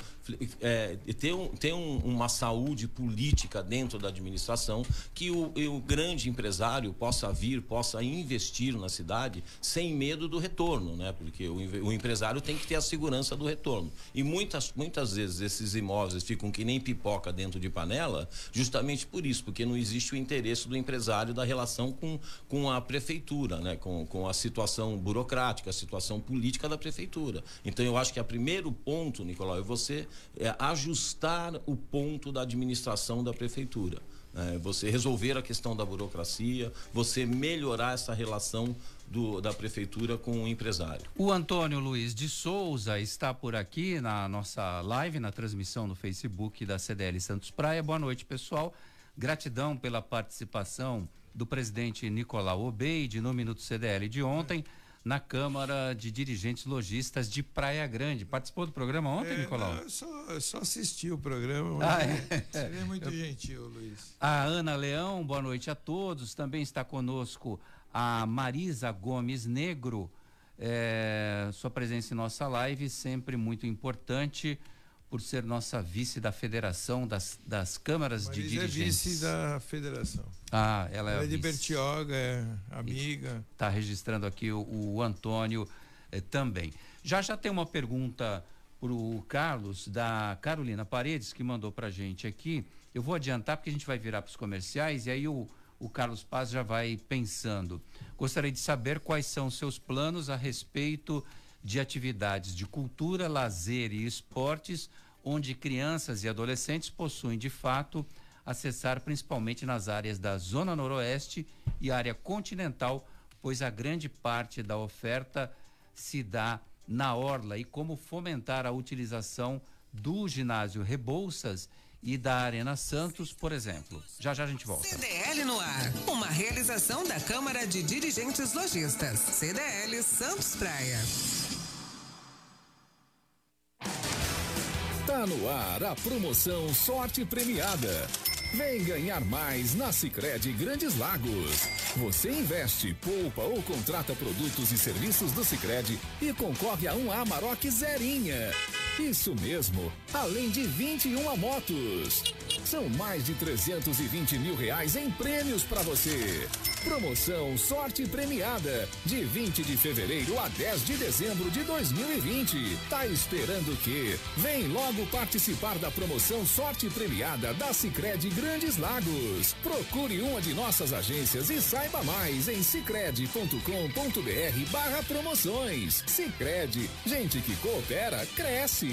é, ter, um, ter um, uma saúde política dentro da administração, que o, o, grande empresário possa vir, possa investir na cidade sem medo do retorno, né? Porque o, o empresário tem que ter a segurança do retorno. E muitas, muitas vezes esses imóveis ficam que nem pipoca dentro de panela, justamente por isso, porque não existe o interesse do empresário da relação com, com a prefeitura, né? Com, com a situação burocrática, a situação política da prefeitura. Então eu acho que o primeiro ponto, Nicolau, é você é, ajustar o ponto da administração da prefeitura. É, você resolver a questão da burocracia, você melhorar essa relação do, da prefeitura com o empresário. O Antônio Luiz de Souza está por aqui na nossa live, na transmissão no Facebook da CDL Santos Praia. Boa noite, pessoal. Gratidão pela participação do presidente Nicolau Obeide no Minuto CDL de ontem na Câmara de Dirigentes Logistas de Praia Grande. Participou do programa ontem, é, Nicolau? Não, só, só assisti o programa. Ah, é? Seria muito [LAUGHS] Eu... gentil, Luiz. A Ana Leão, boa noite a todos. Também está conosco a Marisa Gomes Negro. É, sua presença em nossa live sempre muito importante por ser nossa vice da Federação das, das Câmaras de Dirigentes. é vice da Federação. Ah, ela é ela é de Bertioga, é amiga. Está registrando aqui o, o Antônio eh, também. Já já tem uma pergunta para o Carlos, da Carolina Paredes, que mandou para gente aqui. Eu vou adiantar porque a gente vai virar para os comerciais e aí o, o Carlos Paz já vai pensando. Gostaria de saber quais são seus planos a respeito de atividades de cultura, lazer e esportes, onde crianças e adolescentes possuem de fato acessar principalmente nas áreas da Zona Noroeste e área continental, pois a grande parte da oferta se dá na orla e como fomentar a utilização do ginásio Rebouças e da Arena Santos, por exemplo. Já já a gente volta. CDL no ar, uma realização da Câmara de Dirigentes Lojistas. CDL Santos Praia. Tá no ar a promoção Sorte Premiada. Vem ganhar mais na Sicredi Grandes Lagos. Você investe, poupa ou contrata produtos e serviços do Sicredi e concorre a um Amarok Zerinha. Isso mesmo, além de 21 motos. São mais de 320 mil reais em prêmios para você. Promoção Sorte Premiada, de 20 de fevereiro a 10 de dezembro de 2020. Tá esperando o quê? Vem logo participar da promoção Sorte Premiada da Sicredi Grandes Lagos. Procure uma de nossas agências e saiba mais em sicredi.com.br barra promoções. Sicredi, gente que coopera, cresce.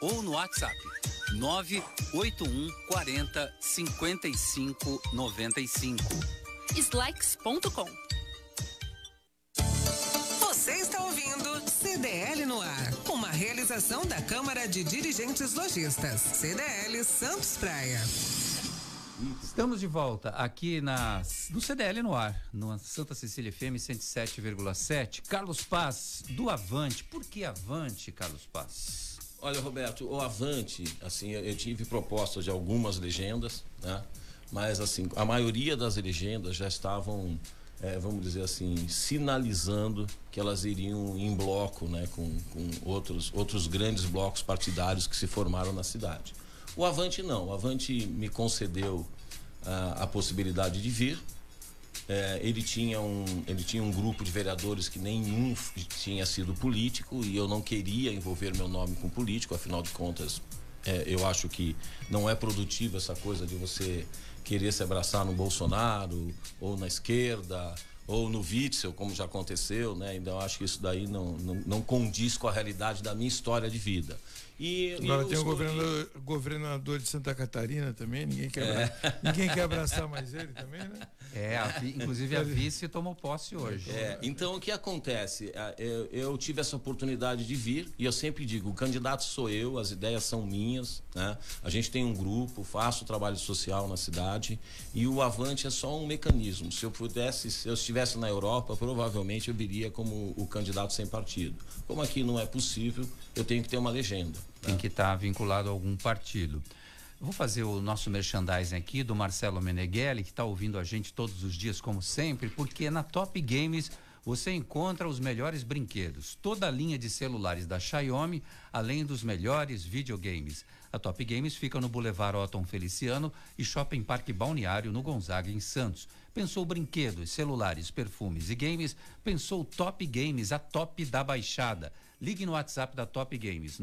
ou no WhatsApp 981 40 55 95. Slex.com. Você está ouvindo CDL no ar, uma realização da Câmara de Dirigentes Lojistas, CDL Santos Praia. Estamos de volta aqui na, no CDL no ar, no Santa Cecília FM 107,7. Carlos Paz, do Avante. Por que Avante, Carlos Paz? Olha, Roberto, o Avante, assim, eu, tive propostas de algumas legendas, né? Mas, assim, a maioria das legendas já estavam, eh, vamos dizer assim, sinalizando que elas iriam em bloco, né? Com, com outros, outros grandes blocos partidários que se formaram na cidade. O Avante não, o Avante me concedeu ah, a possibilidade de vir, é, ele, tinha um, ele tinha um grupo de vereadores que nenhum tinha sido político e eu não queria envolver meu nome com político, afinal de contas, é, eu acho que não é produtivo essa coisa de você querer se abraçar no Bolsonaro ou na esquerda ou no Witzel, como já aconteceu, né? Então acho que isso daí não, não, não condiz com a realidade da minha história de vida. E, e Agora eu tem o governador, governador de Santa Catarina também, ninguém quer, abra- ninguém quer abraçar mais ele também, né? [LAUGHS] É, a vi- inclusive a vice tomou posse hoje. É, então o que acontece? Ah, Eu, eu tive essa oportunidade de vir e eu sempre digo, o candidato sou eu, as ideias são minhas, né? A gente tem um grupo, faço trabalho social na cidade e o Avante é só um mecanismo. Se eu pudesse, se eu estivesse na Europa, provavelmente eu viria como o candidato sem partido. Como aqui não é possível, eu tenho que ter uma legenda. Tem que estar vinculado a algum partido. Vou fazer o nosso merchandising aqui do Marcelo Meneghelli, que está ouvindo a gente todos os dias, como sempre, porque na Top Games você encontra os melhores brinquedos, toda a linha de celulares da Xiaomi, além dos melhores videogames. A Top Games fica no Boulevard Otton Feliciano e Shopping Parque Balneário, no Gonzaga, em Santos. Pensou brinquedos, celulares, perfumes e games? Pensou Top Games, a top da baixada. Ligue no WhatsApp da Top Games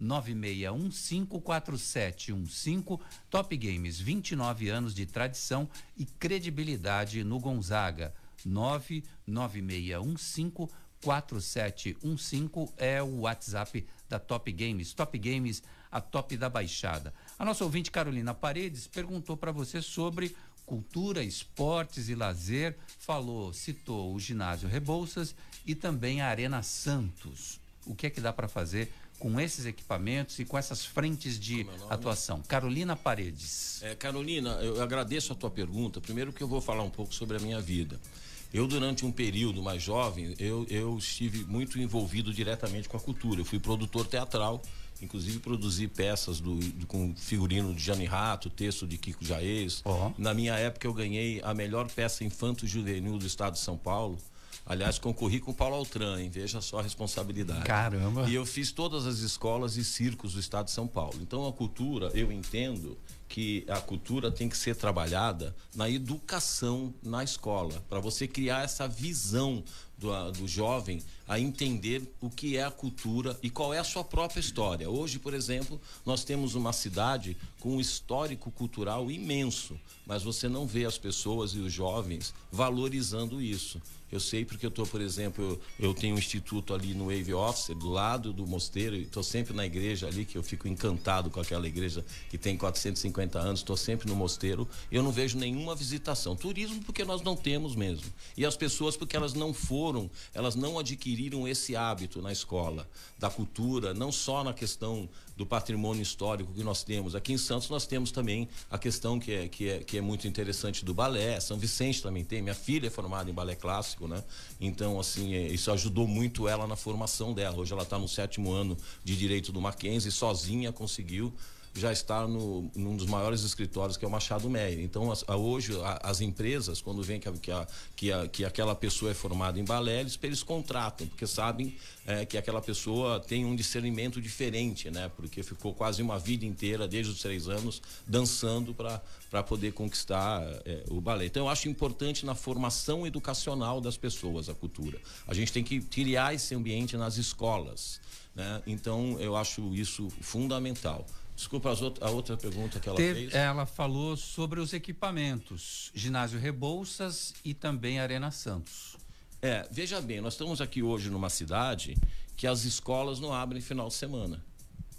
996154715. Top Games, 29 anos de tradição e credibilidade no Gonzaga. 996154715 é o WhatsApp da Top Games. Top Games, a top da baixada. A nossa ouvinte Carolina Paredes perguntou para você sobre cultura, esportes e lazer, falou, citou o ginásio Rebouças e também a Arena Santos. O que é que dá para fazer com esses equipamentos e com essas frentes de atuação? Carolina Paredes. É, Carolina, eu agradeço a tua pergunta. Primeiro que eu vou falar um pouco sobre a minha vida. Eu, durante um período mais jovem, eu, eu estive muito envolvido diretamente com a cultura. Eu fui produtor teatral, inclusive produzi peças do, do- com figurino de Jane Rato, texto de Kiko Jaez. Ó. Na minha época, eu ganhei a melhor peça infanto-juvenil do estado de São Paulo. Aliás, concorri com o Paulo Altran, hein? veja só a responsabilidade. Caramba. E eu fiz todas as escolas e circos do estado de São Paulo. Então a cultura, eu entendo que a cultura tem que ser trabalhada na educação na escola, para você criar essa visão do, do jovem a entender o que é a cultura e qual é a sua própria história. Hoje, por exemplo, nós temos uma cidade com um histórico cultural imenso, mas você não vê as pessoas e os jovens valorizando isso. Eu sei porque eu estou, por exemplo, eu, eu tenho um instituto ali no Wave Officer, do lado do mosteiro, e estou sempre na igreja ali, que eu fico encantado com aquela igreja que tem 450 anos, estou sempre no mosteiro, eu não vejo nenhuma visitação. Turismo porque nós não temos mesmo. E as pessoas porque elas não foram foram, elas não adquiriram esse hábito na escola da cultura, não só na questão do patrimônio histórico que nós temos. Aqui em Santos nós temos também a questão que é, que é, que é muito interessante do balé. São Vicente também tem. Minha filha é formada em balé clássico, né? Então, assim, é, isso ajudou muito ela na formação dela. Hoje ela está no sétimo ano de Direito do Mackenzie, sozinha conseguiu já está no, num dos maiores escritórios que é o Machado Meyer. Então, as, a, hoje, a, as empresas, quando vem que, que, que, que, aquela pessoa é formada em balé, eles, eles contratam, porque sabem é, que aquela pessoa tem um discernimento diferente, né? Porque ficou quase uma vida inteira, desde os três anos, dançando para poder conquistar é, o balé. Então, eu acho importante na formação educacional das pessoas a cultura. A gente tem que criar esse ambiente nas escolas. Né? Então, eu acho isso fundamental. Desculpa a outra pergunta que ela Teve, fez. Ela falou sobre os equipamentos, ginásio Rebouças e também Arena Santos. É, veja bem, nós estamos aqui hoje numa cidade que as escolas não abrem final de semana.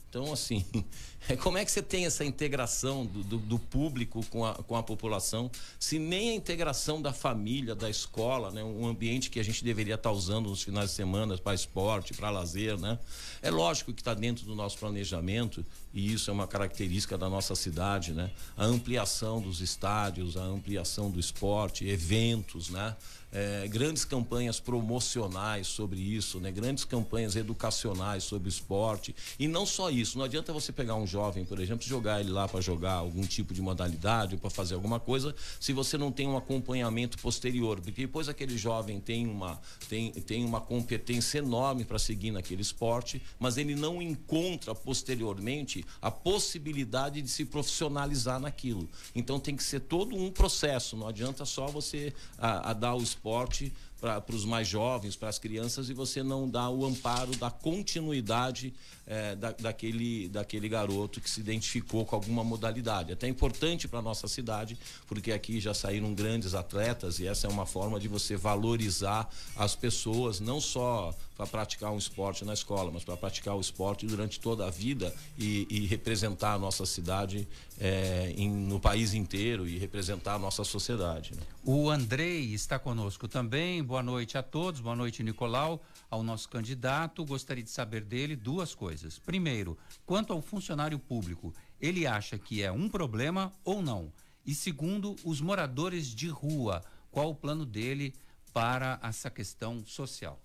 Então, assim, [LAUGHS] [LAUGHS] como é que você tem essa integração do, do, do, público com a, com a população, se nem a integração da família, da escola, né? um ambiente que a gente deveria estar usando nos finais de semana para esporte, para lazer, né? É lógico que está dentro do nosso planejamento, e isso é uma característica da nossa cidade, né? A ampliação dos estádios, a ampliação do esporte, eventos, né? é, grandes campanhas promocionais sobre isso, né? grandes campanhas educacionais sobre esporte. E não só isso, não adianta você pegar um jovem, por exemplo, jogar ele lá para jogar algum tipo de modalidade ou para fazer alguma coisa, se você não tem um acompanhamento posterior. Porque depois aquele jovem tem uma, tem, tem uma competência enorme para seguir naquele esporte, mas ele não encontra posteriormente a possibilidade de se profissionalizar naquilo. Então tem que ser todo um processo, não adianta só você a, a dar o esporte para os mais jovens, para as crianças, e você não dá o amparo da continuidade é, da, daquele, daquele garoto que se identificou com alguma modalidade. Até importante para a nossa cidade, porque aqui já saíram grandes atletas e essa é uma forma de você valorizar as pessoas, não só para praticar um esporte na escola, mas para praticar o esporte durante toda a vida e, e representar a nossa cidade é, em, no país inteiro e representar a nossa sociedade. Né? O Andrei está conosco também. Boa noite a todos. Boa noite, Nicolau. Ao nosso candidato, gostaria de saber dele duas coisas. Primeiro, quanto ao funcionário público, ele acha que é um problema ou não? E segundo, os moradores de rua, qual o plano dele para essa questão social?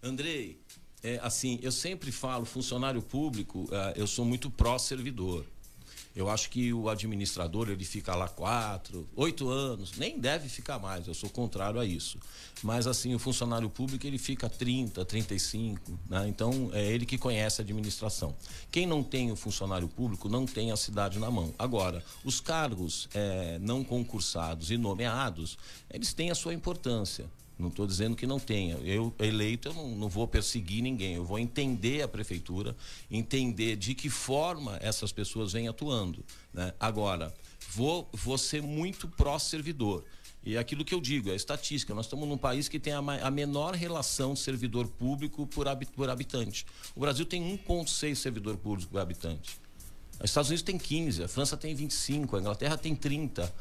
Andrei, é, assim, eu sempre falo, funcionário público, uh, eu sou muito pró-servidor. Eu acho que o administrador ele fica lá quatro, oito anos, nem deve ficar mais. Eu sou contrário a isso. Mas assim, o funcionário público ele fica 30, 35, né? Então é ele que conhece a administração. Quem não tem o funcionário público não tem a cidade na mão. Agora, os cargos é, não concursados e nomeados, eles têm a sua importância. Não estou dizendo que não tenha. Eu, eleito, eu não, não, vou perseguir ninguém. Eu vou entender a prefeitura, entender de que forma essas pessoas vêm atuando. Né? Agora, vou, vou ser muito pró-servidor. E é aquilo que eu digo, é estatística. Nós estamos num país que tem a, a menor relação de servidor público por, por habitante. O Brasil tem 1,6 servidor público por habitante. Os Estados Unidos tem 15, a França tem 25, a Inglaterra tem 30.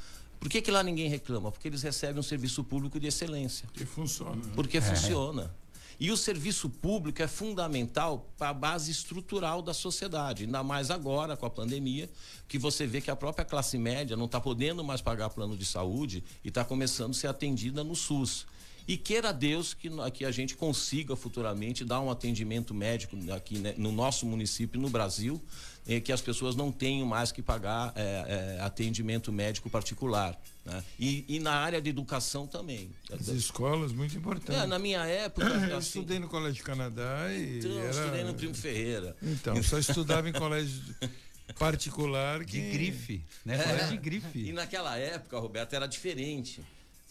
Por que, que lá ninguém reclama? Porque eles recebem um serviço público de excelência. Que funciona. Né? Porque é. funciona. E o serviço público é fundamental para a base estrutural da sociedade, ainda mais agora com a pandemia, que você vê que a própria classe média não está podendo mais pagar plano de saúde e está começando a ser atendida no SUS. E queira Deus que, que a gente consiga futuramente dar um atendimento médico aqui né, no nosso município, no Brasil, é, que as pessoas não tenham mais que pagar é, é, atendimento médico particular. Né? E, e, na área de educação também. As escolas, muito importante. É, na minha época. [COUGHS] Eu assim, estudei no Colégio Canadá e. Então, era... estudei no Primo Ferreira. Então, só estudava em colégio particular que... De grife, né? Colégio de grife. E naquela época, Roberto, era diferente.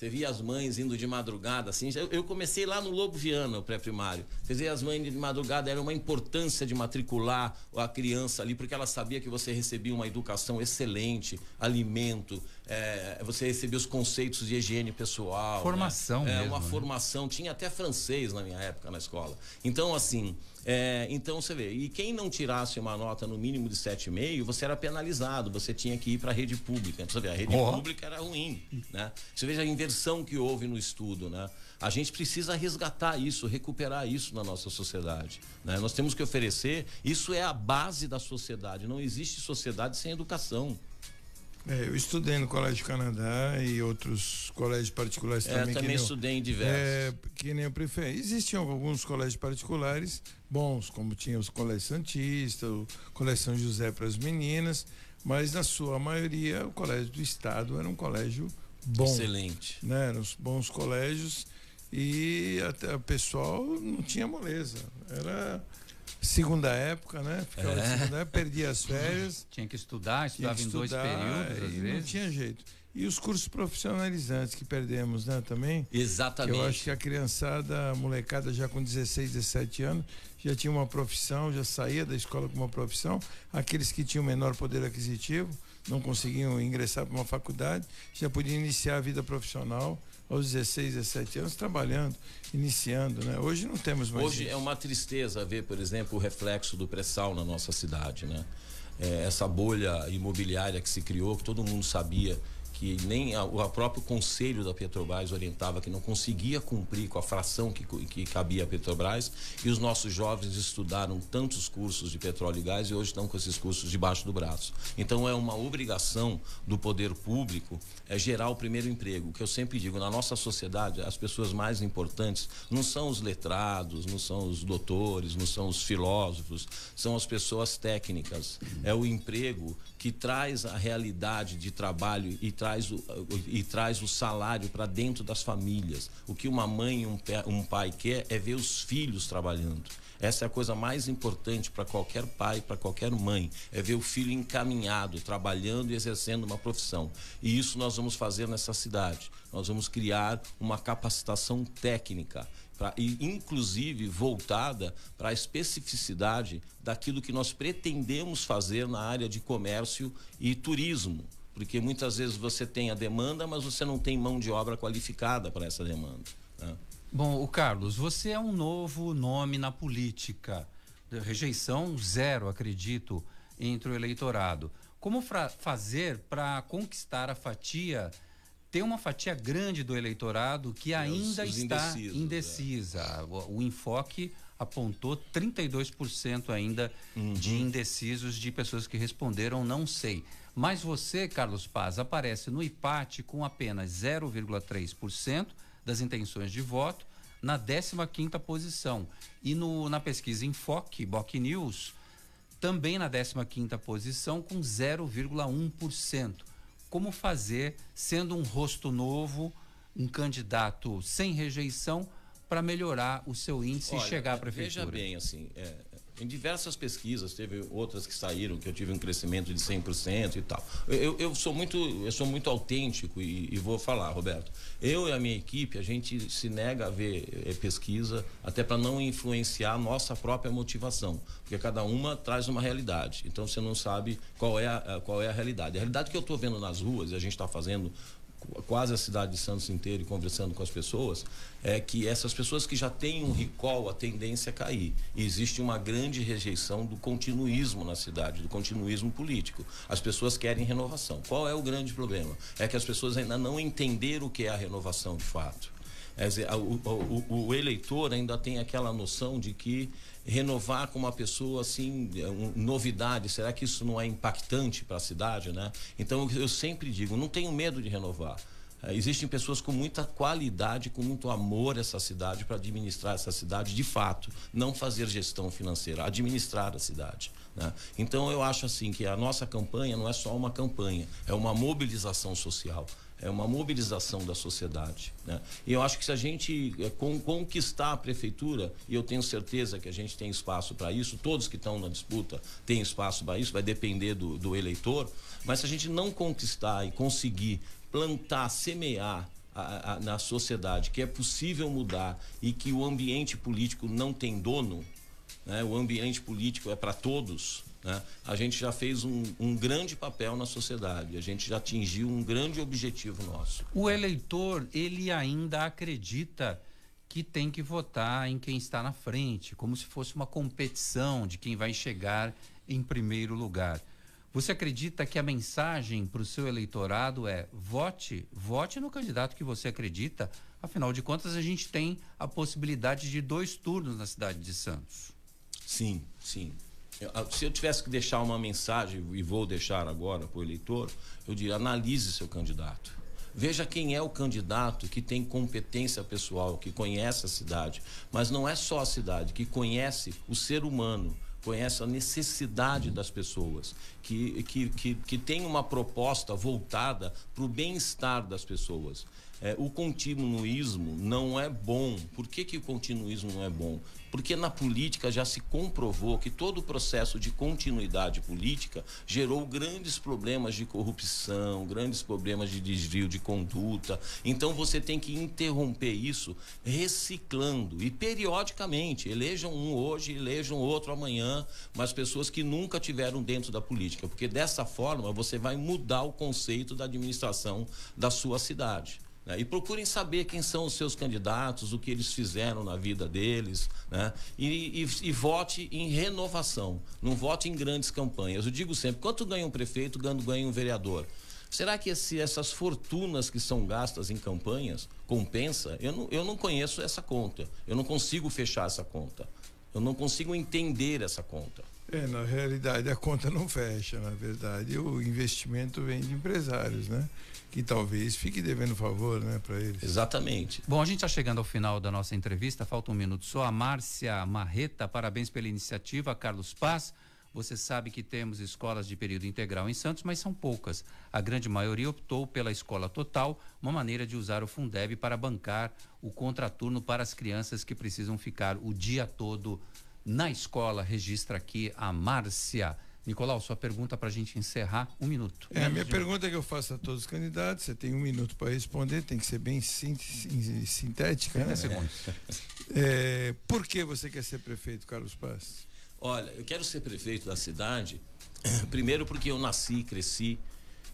Você via as mães indo de madrugada, assim. Eu comecei lá no Lobo Viana, o pré-primário. Você via as mães de madrugada, era uma importância de matricular a criança ali, porque ela sabia que você recebia uma educação excelente, alimento, é, você recebia os conceitos de higiene pessoal. Formação né? é, mesmo. uma né? formação. Tinha até francês na minha época na escola. Então, assim, É, então você vê, e quem não tirasse uma nota no mínimo de 7,5, você era penalizado, você tinha que ir para a rede pública. Então, você vê, a rede oh. pública era ruim. Né? Você veja a inversão que houve no estudo. Né? A gente precisa resgatar isso, recuperar isso na nossa sociedade. Né? Nós temos que oferecer, isso é a base da sociedade. Não existe sociedade sem educação. É, eu estudei no Colégio Canadá e outros colégios particulares é, também. também estudei em diversos. É, que nem eu preferi. Existiam alguns colégios particulares bons, como tinha os Colégios Santista, o Colégio São José para as meninas, mas na sua maioria o Colégio do Estado era um colégio bom. Excelente. Né? Eram os bons colégios e até o pessoal não tinha moleza. Era segunda época, né? Ficava é. segunda época, perdia as férias. Tinha que estudar, estudava que estudar, em dois períodos, às vezes. Não tinha jeito. E os cursos profissionalizantes que perdemos, né, também? Exatamente. eu acho que a criançada, a molecada já com 16, 17 anos, já tinha uma profissão, já saía da escola com uma profissão. Aqueles que tinham menor poder aquisitivo, não conseguiam ingressar para uma faculdade, já podiam iniciar a vida profissional aos 16, 17 anos trabalhando, iniciando, né? Hoje não temos mais Hoje isso. é uma tristeza ver, por exemplo, o reflexo do pré-sal na nossa cidade, né? É, essa bolha imobiliária que se criou, que todo mundo sabia que nem a, o próprio conselho da Petrobras orientava que não conseguia cumprir com a fração que, que cabia à Petrobras e os nossos jovens estudaram tantos cursos de petróleo e gás e hoje estão com esses cursos debaixo do braço. Então é uma obrigação do poder público é gerar o primeiro emprego, que eu sempre digo, na nossa sociedade as pessoas mais importantes não são os letrados, não são os doutores, não são os filósofos, são as pessoas técnicas. É o emprego que traz a realidade de trabalho e traz o, e traz o salário para dentro das famílias. O que uma mãe e um, um pai quer é ver os filhos trabalhando. Essa é a coisa mais importante para qualquer pai, para qualquer mãe, é ver o filho encaminhado, trabalhando e exercendo uma profissão. E isso nós vamos fazer nessa cidade. Nós vamos criar uma capacitação técnica pra, e inclusive voltada para a especificidade daquilo que nós pretendemos fazer na área de comércio e turismo. Porque muitas vezes você tem a demanda, mas você não tem mão de obra qualificada para essa demanda. Né? Bom, o Carlos, você é um novo nome na política. Rejeição zero, acredito, entre o eleitorado. Como fazer para conquistar a fatia tem uma fatia grande do eleitorado que ainda os, os está indecisa. É. O, o, enfoque apontou 32% ainda uhum. de indecisos de pessoas que responderam não sei. Mas você, Carlos Paz, aparece no IPAT com apenas 0,3% das intenções de voto na 15ª posição. E no, na pesquisa Enfoque, Boc News, também na 15ª posição com 0,1% como fazer, sendo um rosto novo, um candidato sem rejeição, para melhorar o seu índice Olha, e chegar à prefeitura? Veja bem, assim, é, em diversas pesquisas, teve outras que saíram, que eu tive um crescimento de 100% e tal. Eu, eu sou muito eu sou muito autêntico e, e, vou falar, Roberto. Eu e a minha equipe, a gente se nega a ver é, pesquisa, até para não influenciar a nossa própria motivação, porque cada uma traz uma realidade. Então você não sabe qual é a, qual é a realidade. A realidade que eu estou vendo nas ruas, e a gente está fazendo quase a cidade de Santos inteira e conversando com as pessoas, é que essas pessoas que já têm um recall, a tendência é cair. E existe uma grande rejeição do continuismo na cidade, do continuismo político. As pessoas querem renovação. Qual é o grande problema? É que as pessoas ainda não entenderam o que é a renovação de fato. É dizer, o, o, o eleitor ainda tem aquela noção de que renovar com uma pessoa assim, é, um, novidade, será que isso não é impactante para a cidade, né? Então eu sempre digo, não tenho medo de renovar. É, existem pessoas com muita qualidade, com muito amor essa cidade para administrar essa cidade de fato, não fazer gestão financeira, administrar a cidade. Né? Então eu acho assim que a nossa campanha não é só uma campanha, é uma mobilização social é uma mobilização da sociedade. Né? E eu acho que se a gente é, conquistar a prefeitura, e eu tenho certeza que a gente tem espaço para isso, todos que estão na disputa têm espaço para isso, vai depender do, do eleitor, mas se a gente não conquistar e conseguir plantar, semear a, a, na sociedade que é possível mudar e que o ambiente político não tem dono, né? o ambiente político é para todos, né? A gente já fez um, um, grande papel na sociedade, a gente já atingiu um grande objetivo nosso. O eleitor, ele ainda acredita que tem que votar em quem está na frente, como se fosse uma competição de quem vai chegar em primeiro lugar. Você acredita que a mensagem para o seu eleitorado é vote, vote no candidato que você acredita? Afinal de contas, a gente tem a possibilidade de dois turnos na cidade de Santos. Sim, sim. Ah, se eu tivesse que deixar uma mensagem, e vou deixar agora para o eleitor, eu diria: analise seu candidato. Veja quem é o candidato que tem competência pessoal, que conhece a cidade. Mas não é só a cidade, que conhece o ser humano, conhece a necessidade das pessoas, que, que, que, que tem uma proposta voltada para o bem-estar das pessoas. É, o continuismo não é bom. Por que, que o continuismo não é bom? Porque na política já se comprovou que todo o processo de continuidade política gerou grandes problemas de corrupção, grandes problemas de desvio de conduta. Então você tem que interromper isso reciclando e periodicamente. Elejam um hoje, elejam outro amanhã, mas pessoas que nunca tiveram dentro da política, porque dessa forma você vai mudar o conceito da administração da sua cidade. Né? E procurem saber quem são os seus candidatos, o que eles fizeram na vida deles, né? E, e, e, vote em renovação, não vote em grandes campanhas. Eu digo sempre: quanto ganha um prefeito, quanto ganha um vereador? Será que esse, essas fortunas que são gastas em campanhas compensa? Eu não, eu não conheço essa conta. Eu não consigo fechar essa conta. Eu não consigo entender essa conta. É, na realidade a conta não fecha, na verdade. O investimento vem de empresários, né? Que talvez fique devendo favor, né, para eles. Exatamente. Bom, a gente está chegando ao final da nossa entrevista, falta um minuto só. A Márcia Marreta, parabéns pela iniciativa. Carlos Paz, você sabe que temos escolas de período integral em Santos, mas são poucas. A grande maioria optou pela escola total, uma maneira de usar o Fundeb para bancar o contraturno para as crianças que precisam ficar o dia todo na escola. Registra aqui a Márcia. Nicolau, sua pergunta para a gente encerrar, um minuto. É, a minha pergunta que eu faço a todos os candidatos, você tem um minuto para responder, tem que ser bem sintética. 30 né? segundos. É, por que você quer ser prefeito, Carlos Paz? Olha, eu quero ser prefeito da cidade, primeiro porque eu nasci, cresci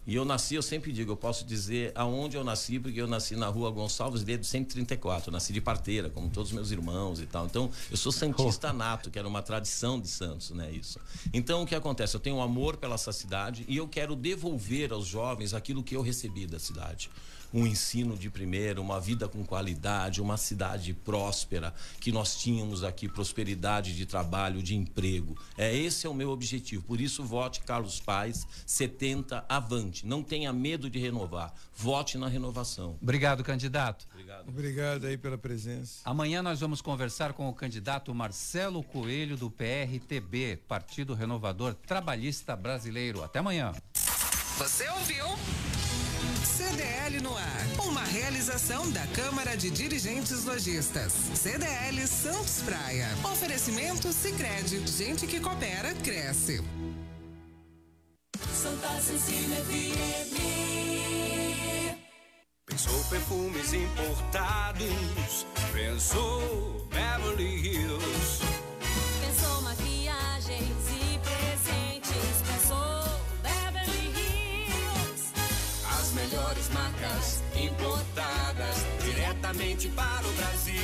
e eu nasci, eu sempre digo, eu posso dizer aonde eu nasci, porque eu nasci na rua Gonçalves de 134. Eu nasci de parteira, como todos os meus irmãos e tal. Então, eu sou santista [LAUGHS] nato, que era uma tradição de Santos, né? Isso. Então, o que acontece? Eu tenho um amor pela essa cidade e eu quero devolver aos jovens aquilo que eu recebi da cidade um ensino de primeira, uma vida com qualidade, uma cidade próspera, que nós tínhamos aqui prosperidade de trabalho, de emprego. É esse é o meu objetivo. Por isso vote Carlos Paz 70 avante. Não tenha medo de renovar. Vote na renovação. Obrigado, candidato. Obrigado. Obrigado aí pela presença. Amanhã nós vamos conversar com o candidato Marcelo Coelho do PRTB, Partido Renovador Trabalhista Brasileiro. Até amanhã. Você ouviu? CDL no ar. Uma realização da Câmara de Dirigentes Lojistas. CDL Santos Praia. Oferecimento Sicredi. Gente que coopera cresce. Santa Cecília FM. Pensou perfumes importados. Pensou Beverly Hills. Diretamente para o Brasil.